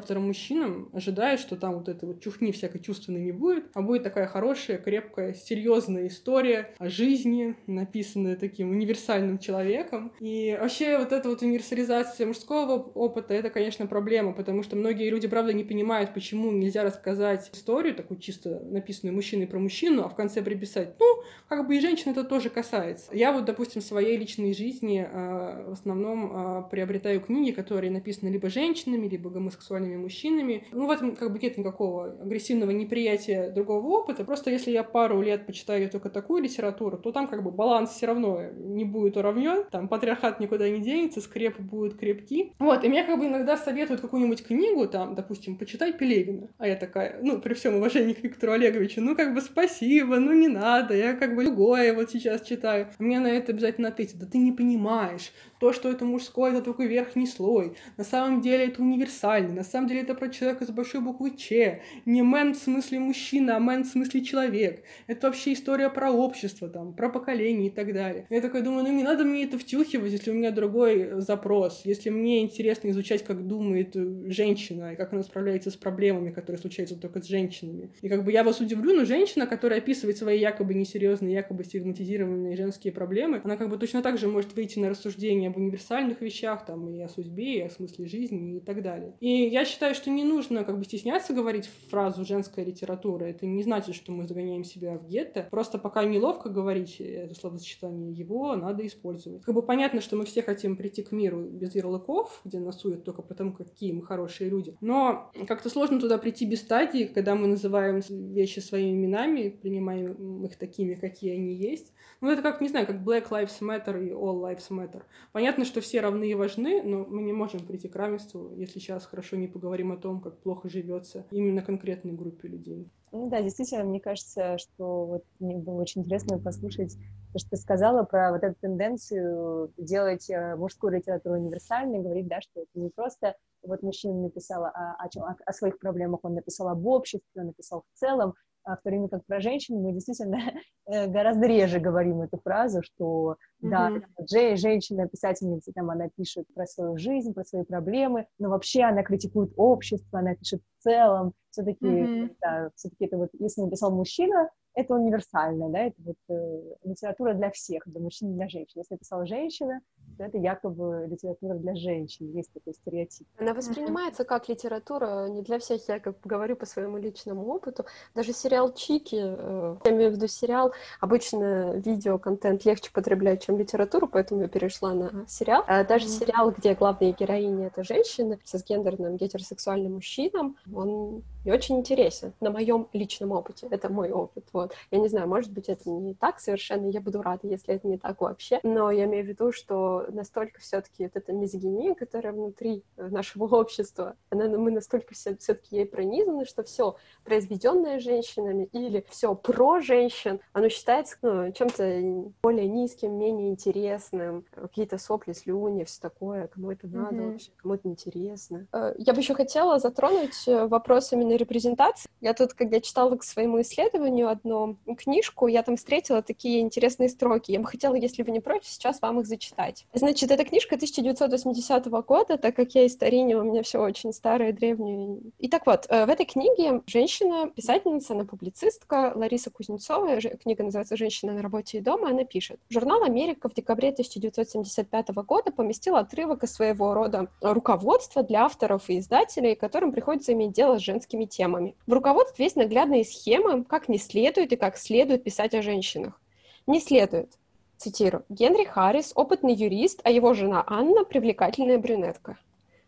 авторам-мужчинам, ожидая, что там вот этой вот чухни всякой чувственной не будет, а будет такая хорошая, крепкая, серьезная история о жизни, написанная таким универсальным человеком. И вообще вот эта вот универсализация мужского опыта, это, конечно, проблема, потому что многие люди, правда, не понимают, почему нельзя рассказать историю, такую чисто написанную мужчиной про мужчину, а в конце приписать, ну, как бы и женщин это тоже касается. Я вот, допустим, в своей личной жизни э, в основном э, приобретаю книги, которые написаны либо женщинами, либо гомосексуальными мужчинами. Ну, в этом как бы нет никакого агрессивного неприятия другого опыта. Просто если я пару лет почитаю только такую литературу, то там как бы баланс все равно не будет уравнен, там патриархат никуда не денется, скрепы будут крепки. Вот, и мне как бы иногда советуют какую-нибудь книгу, там, допустим, почитай Пелевина. А я такая, ну, при всем уважении к Виктору Олеговичу, ну, как бы спасибо, ну, не надо, я как бы другое вот сейчас читаю. Мне на это обязательно ответят, да ты не понимаешь, то, что это мужской, это только верхний слой. На самом деле это универсально, на самом деле это про человека с большой буквы Ч. Не мэн в смысле мужчина, а мэн в смысле человек. Это вообще история про общество, там, про поколение и так далее. Я такой думаю, ну не надо мне это втюхивать, если у меня другой запрос. Если мне интересно изучать, как думает женщина, и как она справляется с проблемами, которые случаются только с женщинами. И как бы я вас удивлю, но женщина, которая описывает свои якобы несерьезные, якобы стигматизированные женские проблемы, она как бы точно так же может выйти на рассуждение об универсальных вещах, там, и о судьбе, и о смысле жизни, и так далее. И я считаю, что не нужно как бы стесняться говорить фразу «женская литература». Это не значит, что мы загоняем себя в гетто. Просто пока неловко говорить это словосочетание, его надо использовать. Как бы понятно, что мы все хотим прийти к миру без ярлыков, где нас суют только потому, какие мы хорошие люди. Но как-то сложно туда прийти без стадии, когда мы называем вещи своими именами, принимаем их такими, какие они есть. Ну, это как, не знаю, как Black Lives Matter и All Lives Matter. Понятно, что все равны и важны, но мы не можем прийти к равенству, если сейчас хорошо не поговорим о том, как плохо живется именно конкретной группе людей. Ну да, действительно, мне кажется, что вот мне было очень интересно послушать то, что ты сказала про вот эту тенденцию делать э, мужскую литературу универсальной, говорить, да, что это не просто вот мужчина написал о, о, чем, о, о своих проблемах, он написал об обществе, он написал в целом, а в то время как про женщин мы действительно э, гораздо реже говорим эту фразу, что mm-hmm. да, Джей, женщина, писательница, там она пишет про свою жизнь, про свои проблемы, но вообще она критикует общество, она пишет в целом, все-таки, mm-hmm. да, все-таки это вот, если написал мужчина, это универсально, да, это вот э, литература для всех, для мужчин и для женщин. Если написала женщина, то это якобы литература для женщин, есть такой стереотип. Она воспринимается как литература не для всех, я как говорю по своему личному опыту. Даже сериал Чики, э, я имею в виду сериал, обычно видеоконтент легче потреблять, чем литературу, поэтому я перешла на сериал. А даже сериал, где главные героини — это женщины с гендерным гетеросексуальным мужчином, он не очень интересен на моем личном опыте. Это мой опыт. Вот. Я не знаю, может быть, это не так совершенно, я буду рада, если это не так вообще, но я имею в виду, что настолько все-таки вот эта мизогиния, которая внутри нашего общества, она, мы настолько все-таки ей пронизаны, что все произведенное женщинами или все про женщин, оно считается ну, чем-то более низким, менее интересным, какие-то сопли, слюни, все такое, кому это надо mm-hmm. вообще, кому это интересно. Э, я бы еще хотела затронуть э, вопрос именно репрезентации. Я тут, когда читала к своему исследованию одну книжку, я там встретила такие интересные строки. Я бы хотела, если вы не против, сейчас вам их зачитать. Значит, эта книжка 1980 года, так как я из Тарине, у меня все очень старое, древнее. И так вот, э, в этой книге женщина, писательница, она публицистка Лариса Кузнецова, книга называется «Женщина на работе и дома», она пишет. Журнал «Америка» в декабре 1975 года поместил отрывок из своего рода руководства для авторов и издателей, которым приходится иметь дело с женскими темами. В руководстве есть наглядные схемы, как не следует и как следует писать о женщинах. Не следует. Цитирую. Генри Харрис – опытный юрист, а его жена Анна – привлекательная брюнетка.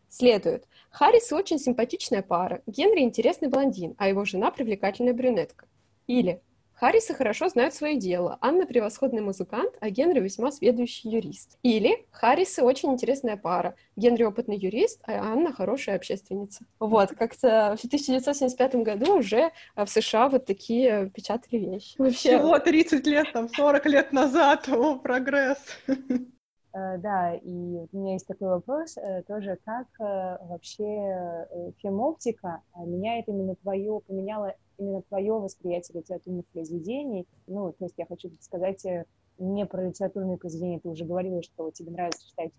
Следует. Харрис очень симпатичная пара. Генри – интересный блондин, а его жена – привлекательная брюнетка. Или Харрисы хорошо знают свое дело. Анна превосходный музыкант, а Генри весьма сведущий юрист. Или Харрисы очень интересная пара. Генри опытный юрист, а Анна хорошая общественница. Вот, как-то в 1975 году уже в США вот такие печатали вещи. Вообще... Всего 30 лет, там, 40 лет назад, о, прогресс. Э, да, и у меня есть такой вопрос э, тоже, как э, вообще фемоптика меняет именно твое, поменяла именно твое восприятие литературных произведений. Ну, то есть я хочу сказать не про литературные произведения, ты уже говорила, что тебе нравится читать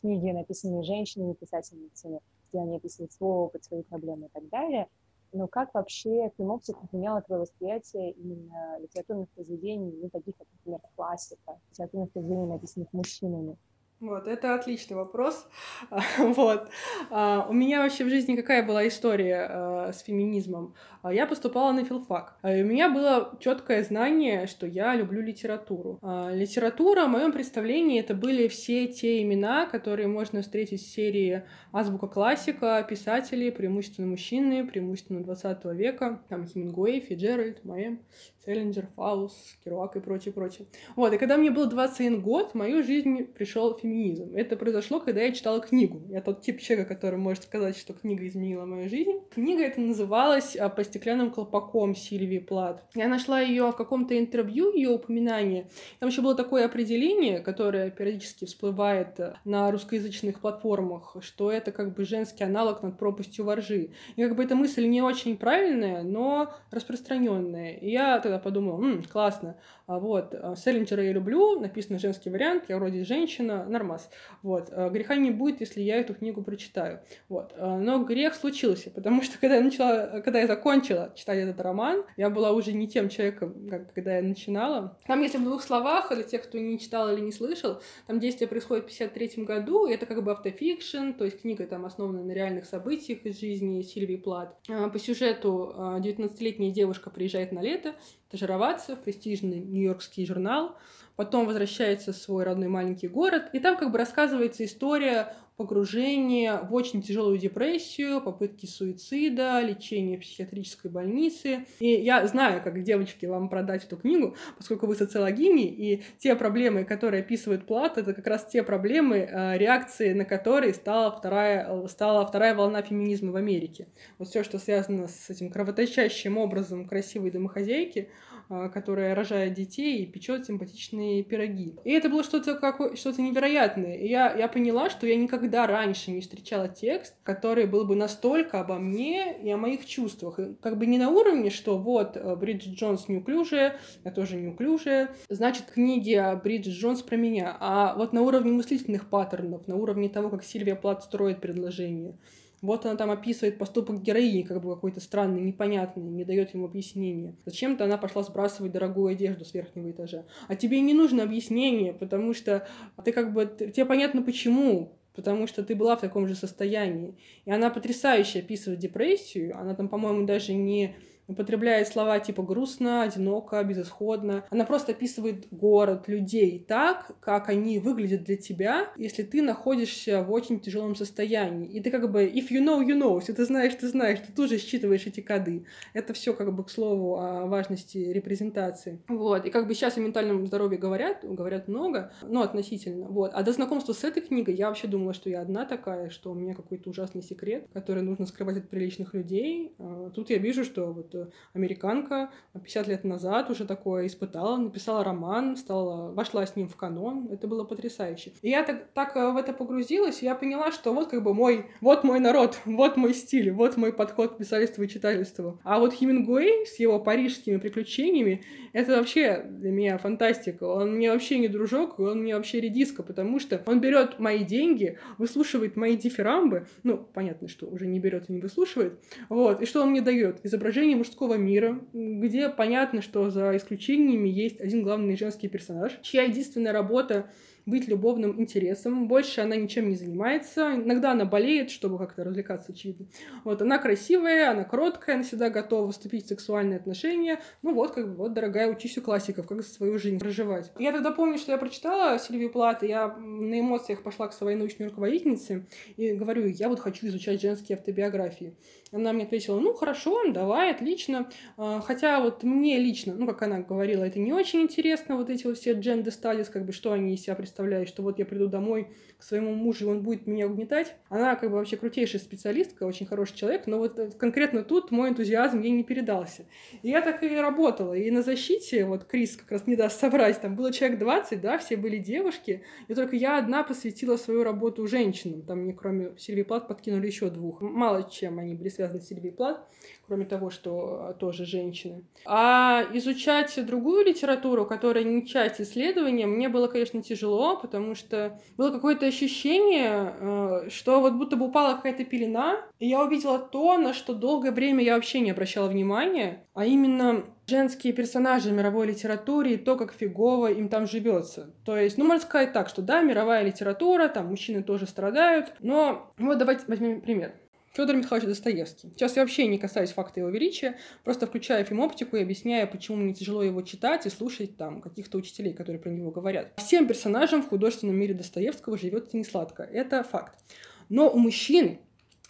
книги, написанные женщинами, писательницами, где они описывают свой опыт, свои проблемы и так далее. Но как вообще фемоптика поменяла твое восприятие именно литературных произведений, ну, таких, как, например, классика, литературных произведений, написанных мужчинами? Вот, это отличный вопрос. вот. А, у меня вообще в жизни какая была история а, с феминизмом? А, я поступала на филфак. А, и у меня было четкое знание, что я люблю литературу. Литература, в моем представлении, это были все те имена, которые можно встретить в серии Азбука классика, писатели, преимущественно мужчины, преимущественно 20 века, там Хемингуэй, Фиджеральд, Моэм, Селлинджер, Фаус, Керуак и прочее, прочее. Вот, и когда мне было 21 год, в мою жизнь пришел феминизм. Это произошло, когда я читала книгу. Я тот тип человека, который может сказать, что книга изменила мою жизнь. Книга эта называлась а, «По стеклянным колпаком» Сильвии Плат. Я нашла ее в каком-то интервью, ее упоминание. Там еще было такое определение, которое периодически всплывает э, на русскоязычных платформах, что это как бы женский аналог над пропастью воржи. И как бы эта мысль не очень правильная, но распространенная. И я тогда подумала, М, классно, а вот, э, Селлинджера я люблю, написано женский вариант, я вроде женщина, нормас. Вот, э, греха не будет, если я эту книгу прочитаю. Вот, но грех случился, потому что когда я начала, когда я закончила читать этот роман, я была уже не тем человеком, как когда я начинала. Там, если в двух словах, для тех, кто не читал или не слышал, там действие происходит в 53 году, и это как бы автофикшн, то есть книга там основана на реальных событиях из жизни Сильвии Плат. А, по сюжету 19-летняя а, девушка приезжает на лето стажироваться в престижный нью-йоркский журнал, потом возвращается в свой родной маленький город, и там как бы рассказывается история погружения в очень тяжелую депрессию, попытки суицида, лечение в психиатрической больнице. И я знаю, как девочки вам продать эту книгу, поскольку вы социологини, и те проблемы, которые описывает Плат, это как раз те проблемы, э, реакции на которые стала вторая, стала вторая волна феминизма в Америке. Вот все, что связано с этим кровоточащим образом красивой домохозяйки, э, которая рожает детей и печет симпатичные пироги. И это было что-то какое, что-то невероятное. И я, я поняла, что я никогда раньше не встречала текст, который был бы настолько обо мне и о моих чувствах. И как бы не на уровне, что вот э, Бриджит Джонс неуклюжая, я тоже неуклюжая, значит, книги о Бриджит Джонс про меня. А вот на уровне мыслительных паттернов, на уровне того, как Сильвия Плат строит предложение. Вот она там описывает поступок героини, как бы какой-то странный, непонятный, не дает ему объяснения. Зачем-то она пошла сбрасывать дорогую одежду с верхнего этажа. А тебе не нужно объяснение, потому что ты как бы... Тебе понятно почему, потому что ты была в таком же состоянии. И она потрясающе описывает депрессию. Она там, по-моему, даже не употребляет слова типа грустно, одиноко, безысходно. Она просто описывает город, людей так, как они выглядят для тебя, если ты находишься в очень тяжелом состоянии. И ты как бы, if you know, you know, если ты знаешь, ты знаешь, ты тоже считываешь эти коды. Это все как бы к слову о важности репрезентации. Вот. И как бы сейчас о ментальном здоровье говорят, говорят много, но относительно. Вот. А до знакомства с этой книгой я вообще думала, что я одна такая, что у меня какой-то ужасный секрет, который нужно скрывать от приличных людей. А тут я вижу, что вот американка 50 лет назад уже такое испытала, написала роман, стала, вошла с ним в канон. Это было потрясающе. И я так, так э, в это погрузилась, и я поняла, что вот как бы мой, вот мой народ, вот мой стиль, вот мой подход к писательству и читательству. А вот Хемингуэй с его парижскими приключениями, это вообще для меня фантастика. Он мне вообще не дружок, он мне вообще редиска, потому что он берет мои деньги, выслушивает мои дифирамбы, ну, понятно, что уже не берет и не выслушивает, вот, и что он мне дает? Изображение мужского мира, где понятно, что за исключениями есть один главный женский персонаж, чья единственная работа быть любовным интересом. Больше она ничем не занимается. Иногда она болеет, чтобы как-то развлекаться, очевидно. Вот, она красивая, она кроткая, она всегда готова вступить в сексуальные отношения. Ну вот, как бы, вот, дорогая, учись у классиков, как свою жизнь проживать. Я тогда помню, что я прочитала Сильвию Плат, и я на эмоциях пошла к своей научной руководительнице и говорю, я вот хочу изучать женские автобиографии. Она мне ответила, ну, хорошо, давай, отлично. А, хотя вот мне лично, ну, как она говорила, это не очень интересно, вот эти вот все gender studies, как бы, что они из себя представляют, что вот я приду домой к своему мужу, и он будет меня угнетать. Она как бы вообще крутейшая специалистка, очень хороший человек, но вот конкретно тут мой энтузиазм ей не передался. И я так и работала. И на защите, вот Крис как раз не даст собрать, там было человек 20, да, все были девушки, и только я одна посвятила свою работу женщинам. Там мне кроме Сильвии Плат подкинули еще двух. Мало чем они были связаны с Сильвией Плат, кроме того, что тоже женщины. А изучать другую литературу, которая не часть исследования, мне было, конечно, тяжело, потому что было какое-то ощущение, э, что вот будто бы упала какая-то пелена, и я увидела то, на что долгое время я вообще не обращала внимания, а именно женские персонажи мировой литературе и то, как фигово им там живется. То есть, ну, можно сказать так, что да, мировая литература, там мужчины тоже страдают, но вот давайте возьмем пример. Федор Михайлович Достоевский. Сейчас я вообще не касаюсь факта его величия, просто включаю фильмоптику и объясняю, почему мне тяжело его читать и слушать там каких-то учителей, которые про него говорят. Всем персонажам в художественном мире Достоевского живется не сладко. Это факт. Но у мужчин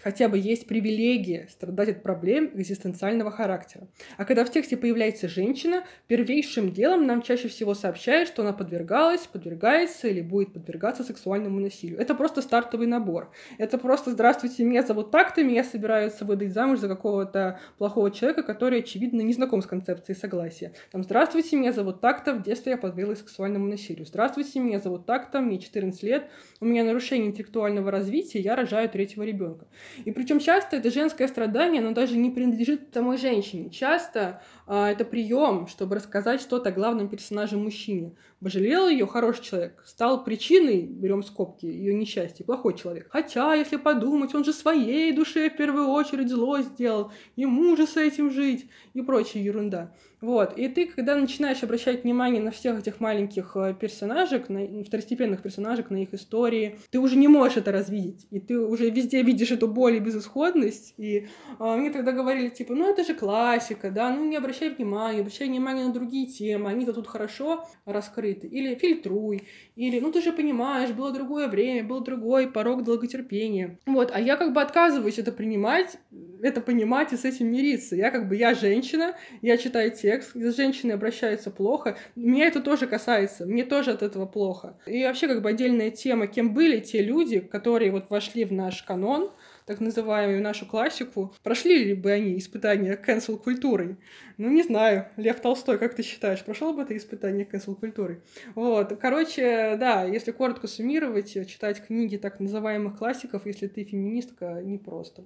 хотя бы есть привилегия страдать от проблем экзистенциального характера. А когда в тексте появляется женщина, первейшим делом нам чаще всего сообщают, что она подвергалась, подвергается или будет подвергаться сексуальному насилию. Это просто стартовый набор. Это просто «Здравствуйте, меня зовут так-то, меня собираются выдать замуж за какого-то плохого человека, который, очевидно, не знаком с концепцией согласия». Там «Здравствуйте, меня зовут так-то, в детстве я подверглась сексуальному насилию». «Здравствуйте, меня зовут так-то, мне 14 лет, у меня нарушение интеллектуального развития, я рожаю третьего ребенка». И причем часто это женское страдание, оно даже не принадлежит самой женщине. Часто это прием, чтобы рассказать что-то о главном персонаже мужчине. Пожалел ее хороший человек, стал причиной, берем скобки, ее несчастья, плохой человек. Хотя, если подумать, он же своей душе в первую очередь зло сделал, ему же с этим жить и прочая ерунда. Вот. И ты, когда начинаешь обращать внимание на всех этих маленьких э, персонажек, на второстепенных персонажек, на их истории, ты уже не можешь это развидеть. И ты уже везде видишь эту боль и безысходность. И а, мне тогда говорили, типа, ну это же классика, да, ну не обращай внимания, обращай внимание на другие темы, они-то тут хорошо раскрыты. Или фильтруй, или, ну ты же понимаешь, было другое время, был другой порог долготерпения. Вот, а я как бы отказываюсь это принимать, это понимать и с этим мириться. Я как бы, я женщина, я читаю те текст, где женщины обращаются плохо. Меня это тоже касается, мне тоже от этого плохо. И вообще как бы отдельная тема, кем были те люди, которые вот вошли в наш канон, так называемую нашу классику, прошли ли бы они испытания cancel-культурой? Ну, не знаю. Лев Толстой, как ты считаешь, прошел бы это испытание cancel-культурой? Вот. Короче, да, если коротко суммировать, читать книги так называемых классиков, если ты феминистка, непросто.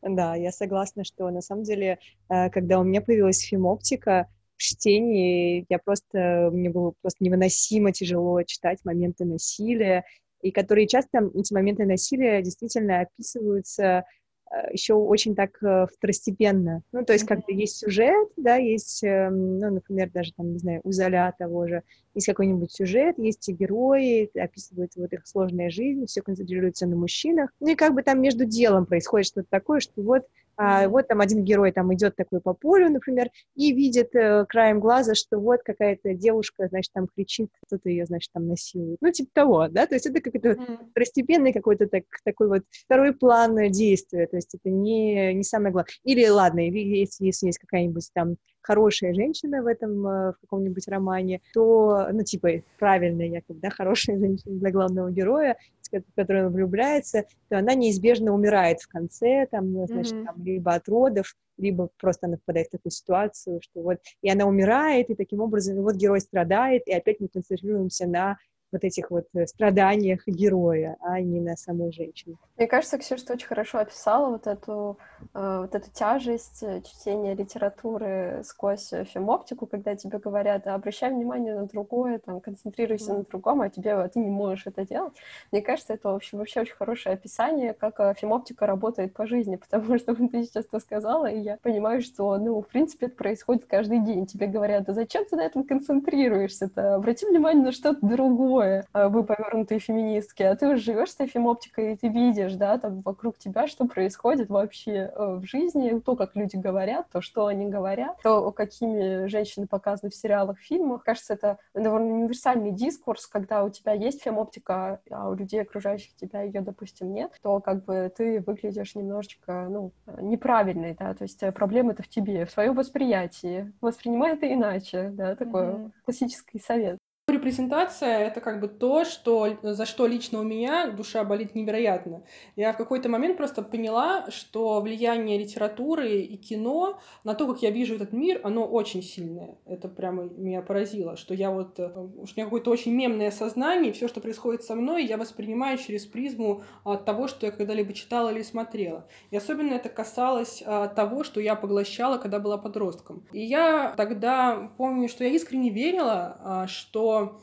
Да, я согласна, что на самом деле, э, когда у меня появилась фемоптика, в чтении я просто, мне было просто невыносимо тяжело читать моменты насилия, и которые часто, эти моменты насилия действительно описываются Э, еще очень так э, второстепенно. Ну, то есть, как-то есть сюжет, да, есть, эм, ну, например, даже там, не знаю, у Золя того же, есть какой-нибудь сюжет, есть и герои, описывается вот их сложная жизнь, все концентрируется на мужчинах. Ну, и как бы там между делом происходит что-то такое, что вот а вот там один герой там идет такой по полю, например, и видит э, краем глаза, что вот какая-то девушка, значит, там кричит, кто-то ее, значит, там насилует. Ну, типа того, да, то есть это какой-то mm. второстепенный какой-то так, такой вот второй план действия, то есть это не, не самое главное. Или, ладно, если, если есть какая-нибудь там хорошая женщина в этом, э, в каком-нибудь романе, то, ну, типа, правильная якобы, да, хорошая женщина для главного героя, в которую он влюбляется, то она неизбежно умирает в конце, там, ну, значит, mm-hmm. там, либо от родов, либо просто она попадает в такую ситуацию, что вот, и она умирает, и таким образом, вот герой страдает, и опять мы концентрируемся на вот этих вот э, страданиях героя, а не на самой женщине. Мне кажется, Ксюша, ты очень хорошо описала вот эту, э, вот эту тяжесть э, чтения литературы сквозь фемоптику, когда тебе говорят, обращай внимание на другое, там, концентрируйся mm. на другом, а тебе ты не можешь это делать. Мне кажется, это вообще, вообще очень хорошее описание, как фемоптика работает по жизни, потому что ты сейчас это сказала, и я понимаю, что, ну, в принципе, это происходит каждый день. Тебе говорят, да зачем ты на этом концентрируешься-то? Обрати внимание на что-то другое вы повернутые феминистки, а ты живешь с этой оптикой, и ты видишь, да, там вокруг тебя, что происходит вообще э, в жизни, то, как люди говорят, то, что они говорят, то, какими женщины показаны в сериалах, фильмах. Кажется, это довольно универсальный дискурс, когда у тебя есть фемоптика, а у людей, окружающих тебя, ее, допустим, нет, то как бы ты выглядишь немножечко, ну, неправильной, да, то есть э, проблема-то в тебе, в своем восприятии. Воспринимай это иначе, да, такой mm-hmm. классический совет. Репрезентация — это как бы то, что, за что лично у меня душа болит невероятно. Я в какой-то момент просто поняла, что влияние литературы и кино на то, как я вижу этот мир, оно очень сильное. Это прямо меня поразило, что я вот... Э, у меня какое-то очень мемное сознание, все, что происходит со мной, я воспринимаю через призму от того, что я когда-либо читала или смотрела. И особенно это касалось а, того, что я поглощала, когда была подростком. И я тогда помню, что я искренне верила, а,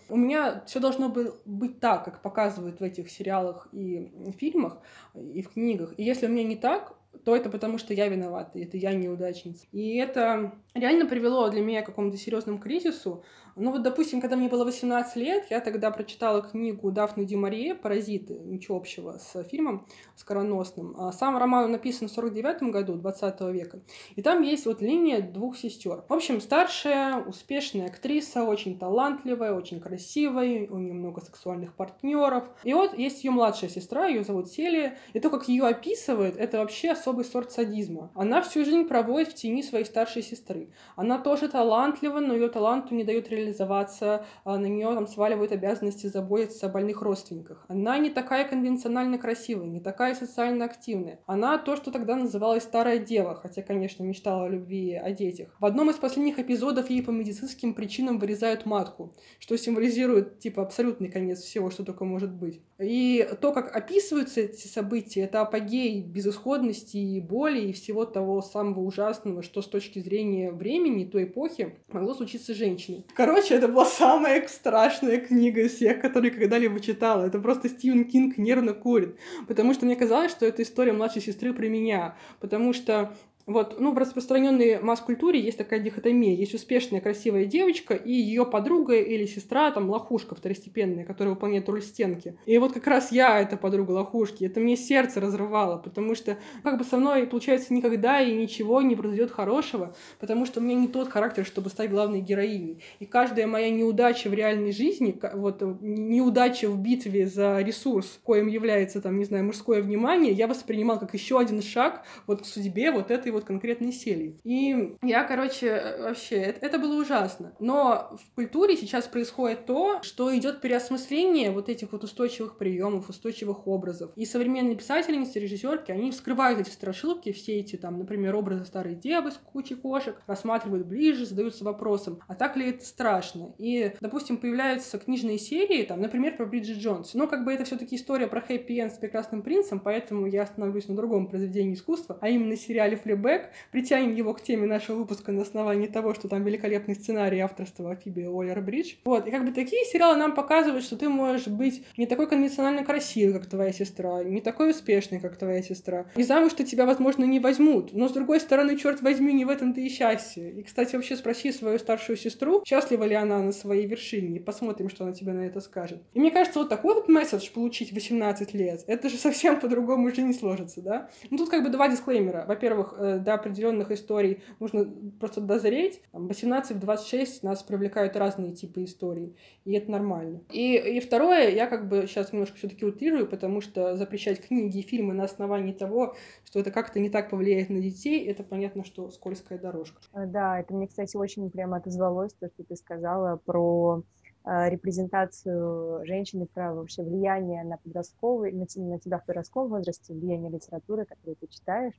у меня все должно быть так, как показывают в этих сериалах и фильмах, и в книгах. И если у меня не так, то это потому, что я виновата, это я неудачница. И это реально привело для меня к какому-то серьезному кризису, ну вот, допустим, когда мне было 18 лет, я тогда прочитала книгу Дафны Дюмарье «Паразиты», ничего общего с фильмом скороносным. А сам роман написан в 49 году 20 века. И там есть вот линия двух сестер. В общем, старшая, успешная актриса, очень талантливая, очень красивая, у нее много сексуальных партнеров. И вот есть ее младшая сестра, ее зовут Селия. И то, как ее описывает, это вообще особый сорт садизма. Она всю жизнь проводит в тени своей старшей сестры. Она тоже талантлива, но ее таланту не дает реализоваться реализоваться, а, на нее там сваливают обязанности заботиться о больных родственниках. Она не такая конвенционально красивая, не такая социально активная. Она то, что тогда называлась старая дева, хотя, конечно, мечтала о любви о детях. В одном из последних эпизодов ей по медицинским причинам вырезают матку, что символизирует, типа, абсолютный конец всего, что только может быть. И то, как описываются эти события, это апогей безысходности и боли и всего того самого ужасного, что с точки зрения времени, той эпохи, могло случиться с женщиной. Короче, это была самая страшная книга из всех, которые когда-либо читала. Это просто Стивен Кинг нервно курит. Потому что мне казалось, что это история младшей сестры про меня. Потому что вот, ну, в распространенной масс-культуре есть такая дихотомия. Есть успешная, красивая девочка и ее подруга или сестра, там, лохушка второстепенная, которая выполняет роль стенки. И вот как раз я эта подруга лохушки. Это мне сердце разрывало, потому что как бы со мной, получается, никогда и ничего не произойдет хорошего, потому что у меня не тот характер, чтобы стать главной героиней. И каждая моя неудача в реальной жизни, вот неудача в битве за ресурс, коим является, там, не знаю, мужское внимание, я воспринимал как еще один шаг вот к судьбе вот этой вот конкретной серии. И я, короче, вообще, это, это было ужасно. Но в культуре сейчас происходит то, что идет переосмысление вот этих вот устойчивых приемов, устойчивых образов. И современные писательницы, режиссерки, они вскрывают эти страшилки, все эти там, например, образы старой девы с кучей кошек, рассматривают ближе, задаются вопросом, а так ли это страшно? И, допустим, появляются книжные серии, там, например, про Бриджит Джонс. Но как бы это все таки история про хэппи-энд с прекрасным принцем, поэтому я остановлюсь на другом произведении искусства, а именно сериале «Флибэк». Притянем его к теме нашего выпуска на основании того, что там великолепный сценарий авторства Фиби Уоллер Бридж. Вот, и как бы такие сериалы нам показывают, что ты можешь быть не такой конвенционально красивый, как твоя сестра, не такой успешный, как твоя сестра. И замуж-то тебя, возможно, не возьмут. Но, с другой стороны, черт возьми, не в этом-то и счастье. И, кстати, вообще спроси свою старшую сестру, счастлива ли она на своей вершине, посмотрим, что она тебе на это скажет. И мне кажется, вот такой вот месседж получить 18 лет, это же совсем по-другому жизнь сложится, да? Ну, тут как бы два дисклеймера. Во-первых, э, до определенных историй нужно просто дозреть. 18-26 нас привлекают разные типы историй, и это нормально. И, и второе, я как бы сейчас немножко все-таки утрирую, потому что запрещать книги и фильмы на основании того, что это как-то не так повлияет на детей, это понятно, что скользкая дорожка. Э, да, это мне, кстати, очень прямо отозвалось, то, что ты сказала про э, репрезентацию женщины, про вообще влияние на подростковый, на, на тебя в подростковом возрасте, влияние литературы, которую ты читаешь,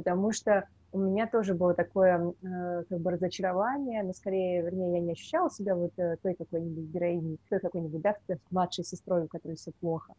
потому что у меня тоже было такое э, как бы разочарование, но скорее, вернее, я не ощущала себя вот э, той какой-нибудь героиней, той какой-нибудь, да, младшей сестрой, у которой все плохо.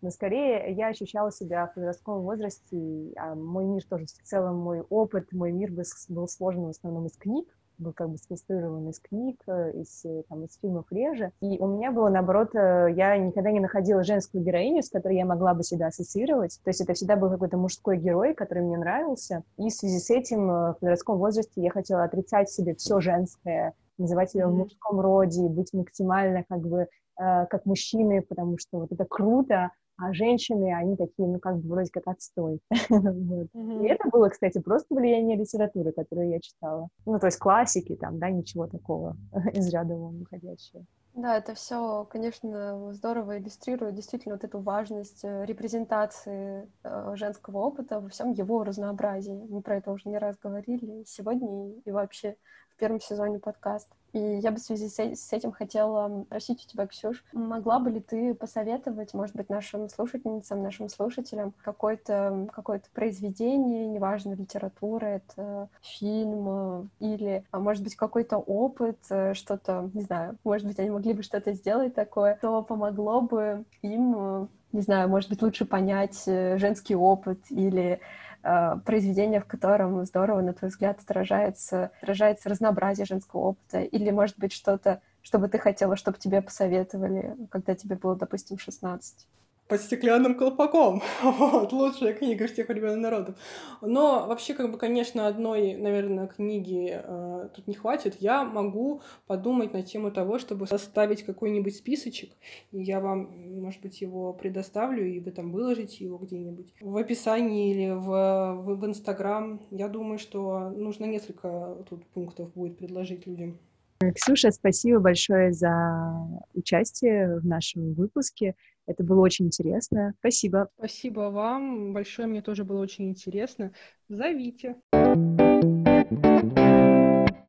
Но скорее я ощущала себя в подростковом возрасте, а мой мир тоже, в целом мой опыт, мой мир был сложен в основном из книг, был как бы сконструирован из книг, э, из, э, там, из фильмов реже. И у меня было, наоборот, э, я никогда не находила женскую героиню, с которой я могла бы себя ассоциировать. То есть это всегда был какой-то мужской герой, который мне нравился. И в связи с этим в подростковом возрасте я хотела отрицать себе все женское, называть себя mm-hmm. в мужском роде, быть максимально как бы как мужчины, потому что вот это круто, а женщины, они такие, ну, как бы вроде как отстой. вот. mm-hmm. И это было, кстати, просто влияние литературы, которую я читала. Ну, то есть классики там, да, ничего такого из ряда вон выходящего. Да, это все, конечно, здорово иллюстрирует действительно вот эту важность э, репрезентации э, женского опыта во всем его разнообразии. Мы про это уже не раз говорили сегодня и вообще первом сезоне подкаста. И я бы в связи с этим хотела спросить у тебя, Ксюш, могла бы ли ты посоветовать, может быть, нашим слушательницам, нашим слушателям какое-то какое произведение, неважно, литература, это фильм э, или, а, может быть, какой-то опыт, э, что-то, не знаю, может быть, они могли бы что-то сделать такое, то помогло бы им, э, не знаю, может быть, лучше понять женский опыт или Э, произведение, в котором здорово, на твой взгляд, отражается, отражается разнообразие женского опыта? Или, может быть, что-то, что бы ты хотела, чтобы тебе посоветовали, когда тебе было, допустим, 16? Под стеклянным колпаком. вот, лучшая книга всех времен народов. Но вообще, как бы, конечно, одной, наверное, книги э, тут не хватит. Я могу подумать на тему того, чтобы составить какой-нибудь списочек. И я вам, может быть, его предоставлю, и вы там выложите его где-нибудь в описании или в, в, в Инстаграм. Я думаю, что нужно несколько тут пунктов будет предложить людям. Ксюша, спасибо большое за участие в нашем выпуске. Это было очень интересно. Спасибо. Спасибо вам большое. Мне тоже было очень интересно. Зовите.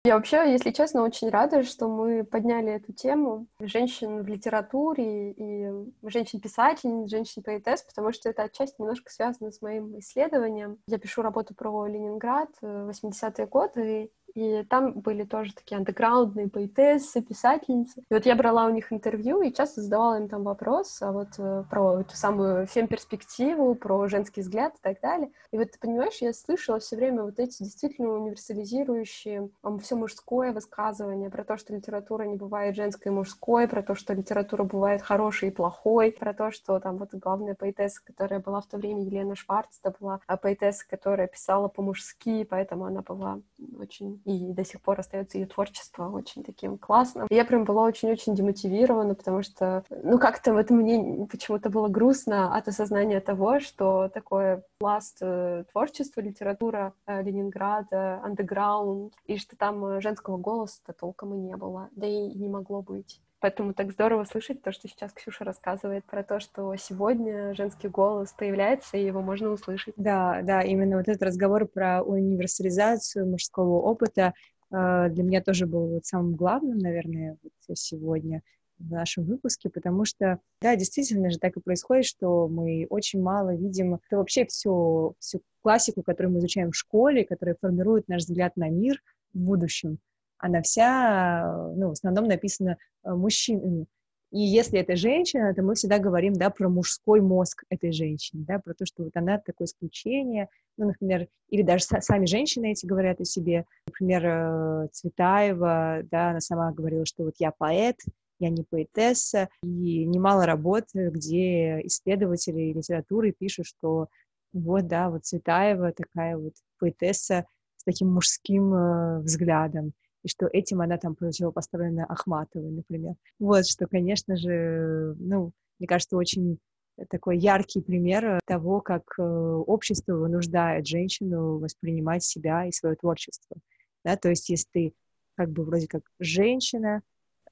Я вообще, если честно, очень рада, что мы подняли эту тему женщин в литературе и женщин-писательниц, женщин-поэтесс, потому что это отчасти немножко связано с моим исследованием. Я пишу работу про Ленинград 80-е годы, и там были тоже такие андеграундные поэтессы, писательницы. И вот я брала у них интервью и часто задавала им там вопрос а вот э, про эту самую фем-перспективу, про женский взгляд и так далее. И вот, ты понимаешь, я слышала все время вот эти действительно универсализирующие все мужское высказывание про то, что литература не бывает женской и мужской, про то, что литература бывает хорошей и плохой, про то, что там вот главная поэтесса, которая была в то время Елена Шварц, это была а поэтесса, которая писала по-мужски, поэтому она была очень и до сих пор остается ее творчество очень таким классным. Я прям была очень-очень демотивирована, потому что, ну, как-то вот мне почему-то было грустно от осознания того, что такое пласт э, творчества, литература э, Ленинграда, андеграунд, и что там э, женского голоса толком и не было, да и не могло быть. Поэтому так здорово слышать то, что сейчас Ксюша рассказывает про то, что сегодня женский голос появляется, и его можно услышать. Да, да, именно вот этот разговор про универсализацию мужского опыта э, для меня тоже был вот самым главным, наверное, вот сегодня в нашем выпуске, потому что, да, действительно же так и происходит, что мы очень мало видим это вообще всю, всю классику, которую мы изучаем в школе, которая формирует наш взгляд на мир в будущем. Она вся, ну, в основном написана э, мужчинами. И если это женщина, то мы всегда говорим, да, про мужской мозг этой женщины, да, про то, что вот она такое исключение, ну, например, или даже сами женщины эти говорят о себе, например, э, Цветаева, да, она сама говорила, что вот я поэт, я не поэтесса, и немало работ, где исследователи литературы пишут, что вот, да, вот Цветаева такая вот поэтесса с таким мужским э, взглядом, и что этим она там противопоставлена Ахматовой, например. Вот, что, конечно же, ну, мне кажется, очень такой яркий пример того, как э, общество вынуждает женщину воспринимать себя и свое творчество. Да? То есть, если ты как бы вроде как женщина,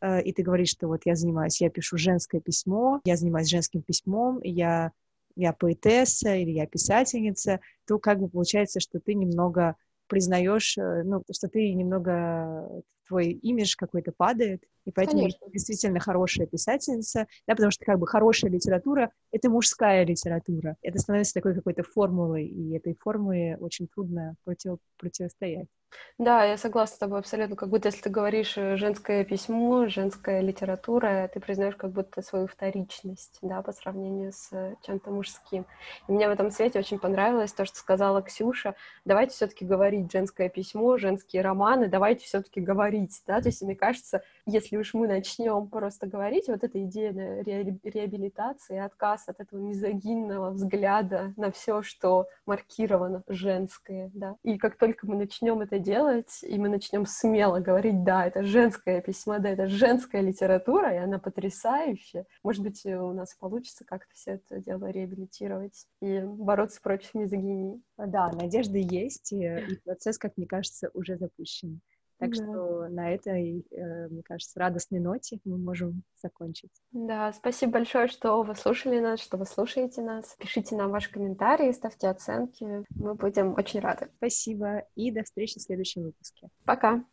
Э, и ты говоришь, что вот я занимаюсь, я пишу женское письмо, я занимаюсь женским письмом, я, я поэтесса или я писательница, то как бы получается, что ты немного признаешь, э, ну, что ты немного, твой имидж какой-то падает, и поэтому Конечно. действительно хорошая писательница, да, потому что как бы хорошая литература — это мужская литература. Это становится такой какой-то формулой, и этой формуле очень трудно против, противостоять. Да, я согласна с тобой абсолютно. Как будто если ты говоришь э, женское письмо, женская литература, ты признаешь как будто свою вторичность, да, по сравнению с э, чем-то мужским. И мне в этом свете очень понравилось то, что сказала Ксюша. Давайте все-таки говорить женское письмо, женские романы, давайте все-таки говорить, да. То есть мне кажется, если уж мы начнем просто говорить, вот эта идея ре- реабилитации, отказ от этого мизогинного взгляда на все, что маркировано женское, да. И как только мы начнем это делать, и мы начнем смело говорить, да, это женское письмо, да, это женская литература, и она потрясающая. Может быть, у нас получится как-то все это дело реабилитировать и бороться против мизогинии. Да, надежда есть, и, и процесс, как мне кажется, уже запущен. Так да. что на этой, э, мне кажется, радостной ноте мы можем закончить. Да, спасибо большое, что вы слушали нас, что вы слушаете нас. Пишите нам ваши комментарии, ставьте оценки. Мы будем очень рады. Спасибо и до встречи в следующем выпуске. Пока.